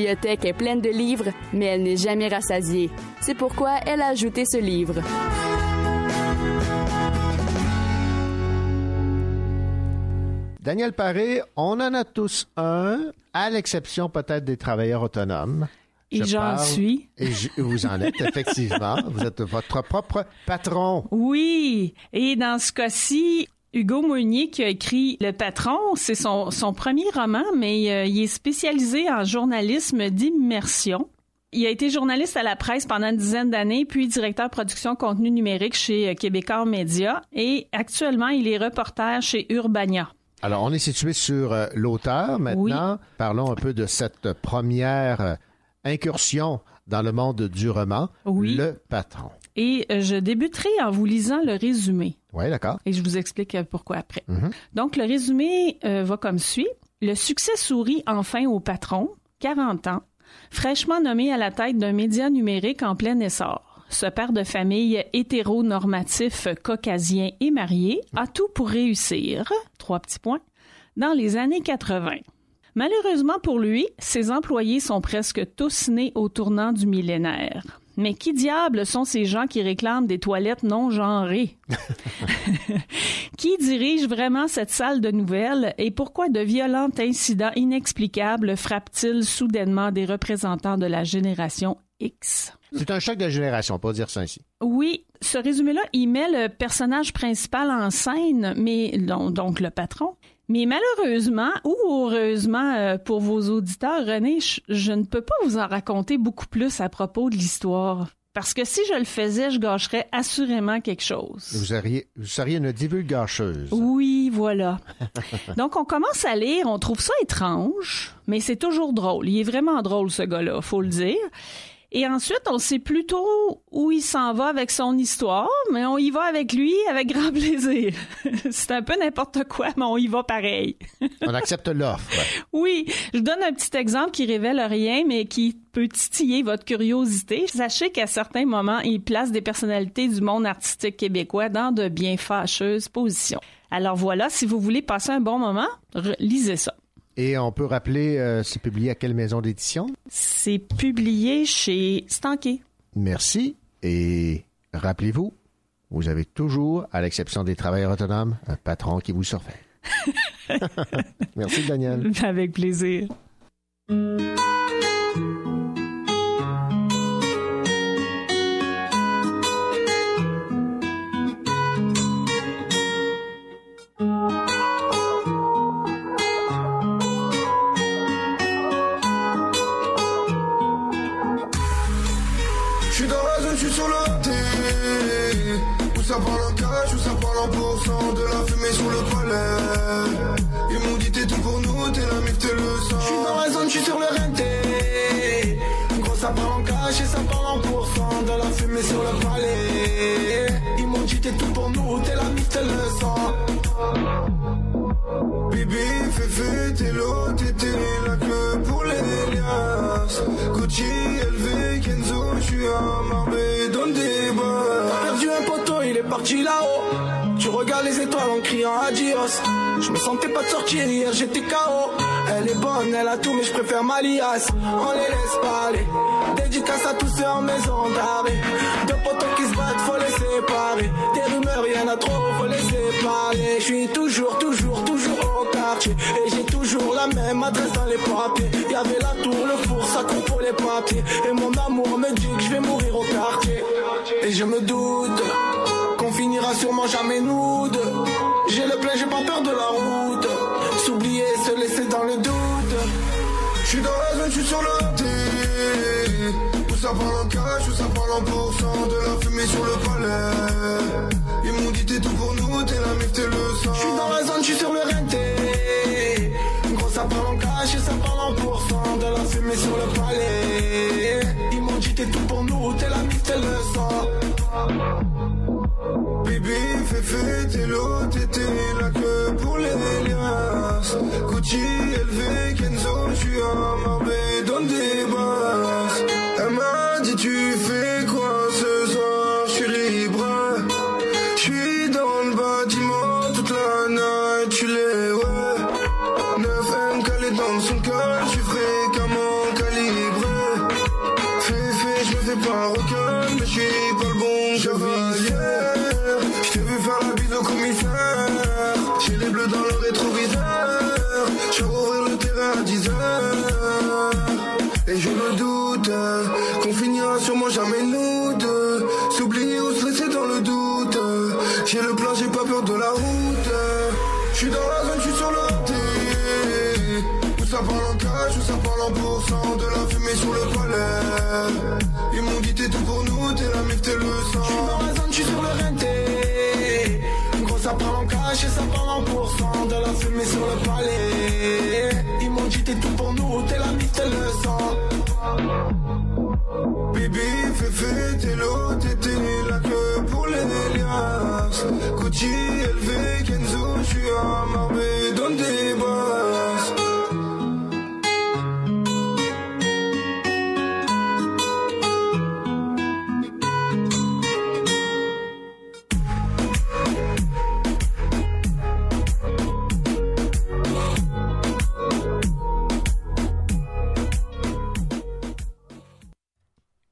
Bibliothèque est pleine de livres, mais elle n'est jamais rassasiée. C'est pourquoi elle a ajouté ce livre. Daniel Paré, on en a tous un, à l'exception peut-être des travailleurs autonomes. Et Je j'en parle- suis. Et je- vous en êtes, effectivement. vous êtes votre propre patron. Oui. Et dans ce cas-ci, Hugo Meunier qui a écrit Le Patron, c'est son, son premier roman, mais euh, il est spécialisé en journalisme d'immersion. Il a été journaliste à la presse pendant une dizaine d'années, puis directeur production contenu numérique chez euh, Québécois Média. Et actuellement, il est reporter chez Urbania. Alors, on est situé sur euh, l'auteur maintenant. Parlons un peu de cette première incursion dans le monde du roman, Oui. Le Patron. Et euh, je débuterai en vous lisant le résumé. Oui, d'accord. Et je vous explique euh, pourquoi après. Mhm. Donc, le résumé euh, va comme suit. Le succès sourit enfin au patron, 40 ans, fraîchement nommé à la tête d'un média numérique en plein essor. ce père de famille hétéronormatif caucasien et marié, a tout pour réussir, trois petits points, dans les années 80. Malheureusement pour lui, ses employés sont presque tous nés au tournant du millénaire. Mais qui diable sont ces gens qui réclament des toilettes non genrées? qui dirige vraiment cette salle de nouvelles et pourquoi de violents incidents inexplicables frappent-ils soudainement des représentants de la génération X? C'est un choc de génération, pas dire ça ainsi. Oui, ce résumé-là, il met le personnage principal en scène, mais donc, donc le patron. Mais malheureusement ou heureusement euh, pour vos auditeurs, René, je, je ne peux pas vous en raconter beaucoup plus à propos de l'histoire. Parce que si je le faisais, je gâcherais assurément quelque chose. Vous seriez, vous seriez une divulgacheuse. Oui, voilà. Donc, on commence à lire, on trouve ça étrange, mais c'est toujours drôle. Il est vraiment drôle, ce gars-là, faut le dire. Et ensuite, on sait plutôt où il s'en va avec son histoire, mais on y va avec lui avec grand plaisir. c'est un peu n'importe quoi, mais on y va pareil. On accepte l'offre. Oui, je donne un petit exemple qui révèle rien, mais qui peut titiller votre curiosité. Sachez qu'à certains moments, il place des personnalités du monde artistique québécois dans de bien fâcheuses positions. Alors voilà, si vous voulez passer un bon moment, lisez ça. Et on peut rappeler, euh, c'est publié à quelle maison d'édition? C'est publié chez Stanké. Merci. Et rappelez-vous, vous avez toujours, à l'exception des travailleurs autonomes, un patron qui vous surveille. Merci, Daniel. Avec plaisir. Gucci, LV, Kenzo, donne des perdu un poteau, il est parti là-haut. Tu regardes les étoiles en criant adios. Je me sentais pas de sortir hier, j'étais KO. Elle est bonne, elle a tout, mais je préfère ma liasse. On les laisse parler. Dédicace à tous ceux en maison d'arrêt. Deux potos qui se battent, faut les séparer. Des rumeurs, y'en a trop, faut les séparer. Je suis toujours, toujours, toujours Et j'ai toujours la même adresse dans les papiers. Y'avait la tour, le four, ça court pour les papiers. Et mon amour me dit que je vais mourir au quartier. Et je me doute qu'on finira sûrement jamais nous. J'ai le plein, j'ai pas peur de la route. S'oublier, se laisser dans le doute. Je suis dans la zone, je suis sur le T. Où ça parle en cash, où ça parle en. De la fumée sur le palais. Ils m'ont dit t'es tout pour nous, t'es la mif, t'es le sang. Je suis dans la zone, je suis sur le renté. Gros, ça parle en pourcent. De la fumée sur le palais. Ils m'ont dit t'es tout pour nous, t'es la mif, t'es le sang. Bibi, Féfé, t'es l'eau, t'étais la queue pour les liasses. Gucci, LV, Kenzo, j'suis à Marbella, donne des basses. Elle m'a dit tu fais sûrement jamais nous deux. S'oublier ou se dans le doute. J'ai le plan, j'ai pas peur de la route. J'suis dans la zone, j'suis sur le T. Où ça parle en cash, ça parle en. De la fumée sur le palais. Ils m'ont dit t'es tout pour nous, t'es la mif, t'es le sang. J'suis dans la zone, j'suis sur le renté. Gros, ça parle en et ça parle en pourcent. De la fumée sur le palais. Ils m'ont dit t'es tout pour nous, t'es la mif, t'es le sang. Bibi, Féfé, l'eau, t'étais la queue pour les liasses. Gucci, LV, Kenzo, j'suis à Marbella, donne des basses.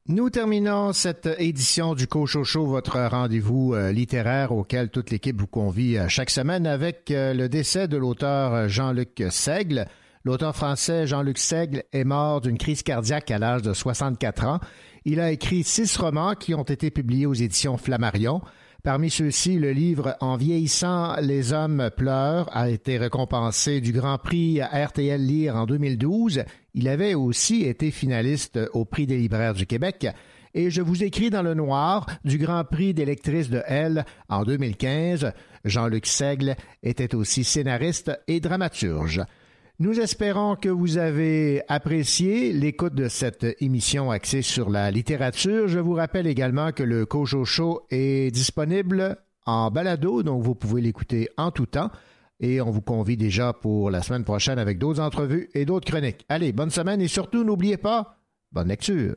Nous terminons cette édition du Cochocho, votre rendez-vous euh, littéraire auquel toute l'équipe vous convie euh, chaque semaine avec euh, le décès de l'auteur Jean-Luc Seigle. L'auteur français Jean-Luc Seigle est mort d'une crise cardiaque à l'âge de 64 ans. Il a écrit six romans qui ont été publiés aux éditions Flammarion. Parmi ceux-ci, le livre En vieillissant, les hommes pleurent a été récompensé du Grand Prix RTL Lire en 2012. Il avait aussi été finaliste au Prix des libraires du Québec. Et je vous écris dans le noir du Grand Prix des lectrices de L en 2015. Jean-Luc Seigle était aussi scénariste et dramaturge. Nous espérons que vous avez apprécié l'écoute de cette émission axée sur la littérature. Je vous rappelle également que le Cojo Show est disponible en balado, donc vous pouvez l'écouter en tout temps. Et on vous convie déjà pour la semaine prochaine avec d'autres entrevues et d'autres chroniques. Allez, bonne semaine et surtout, n'oubliez pas, bonne lecture.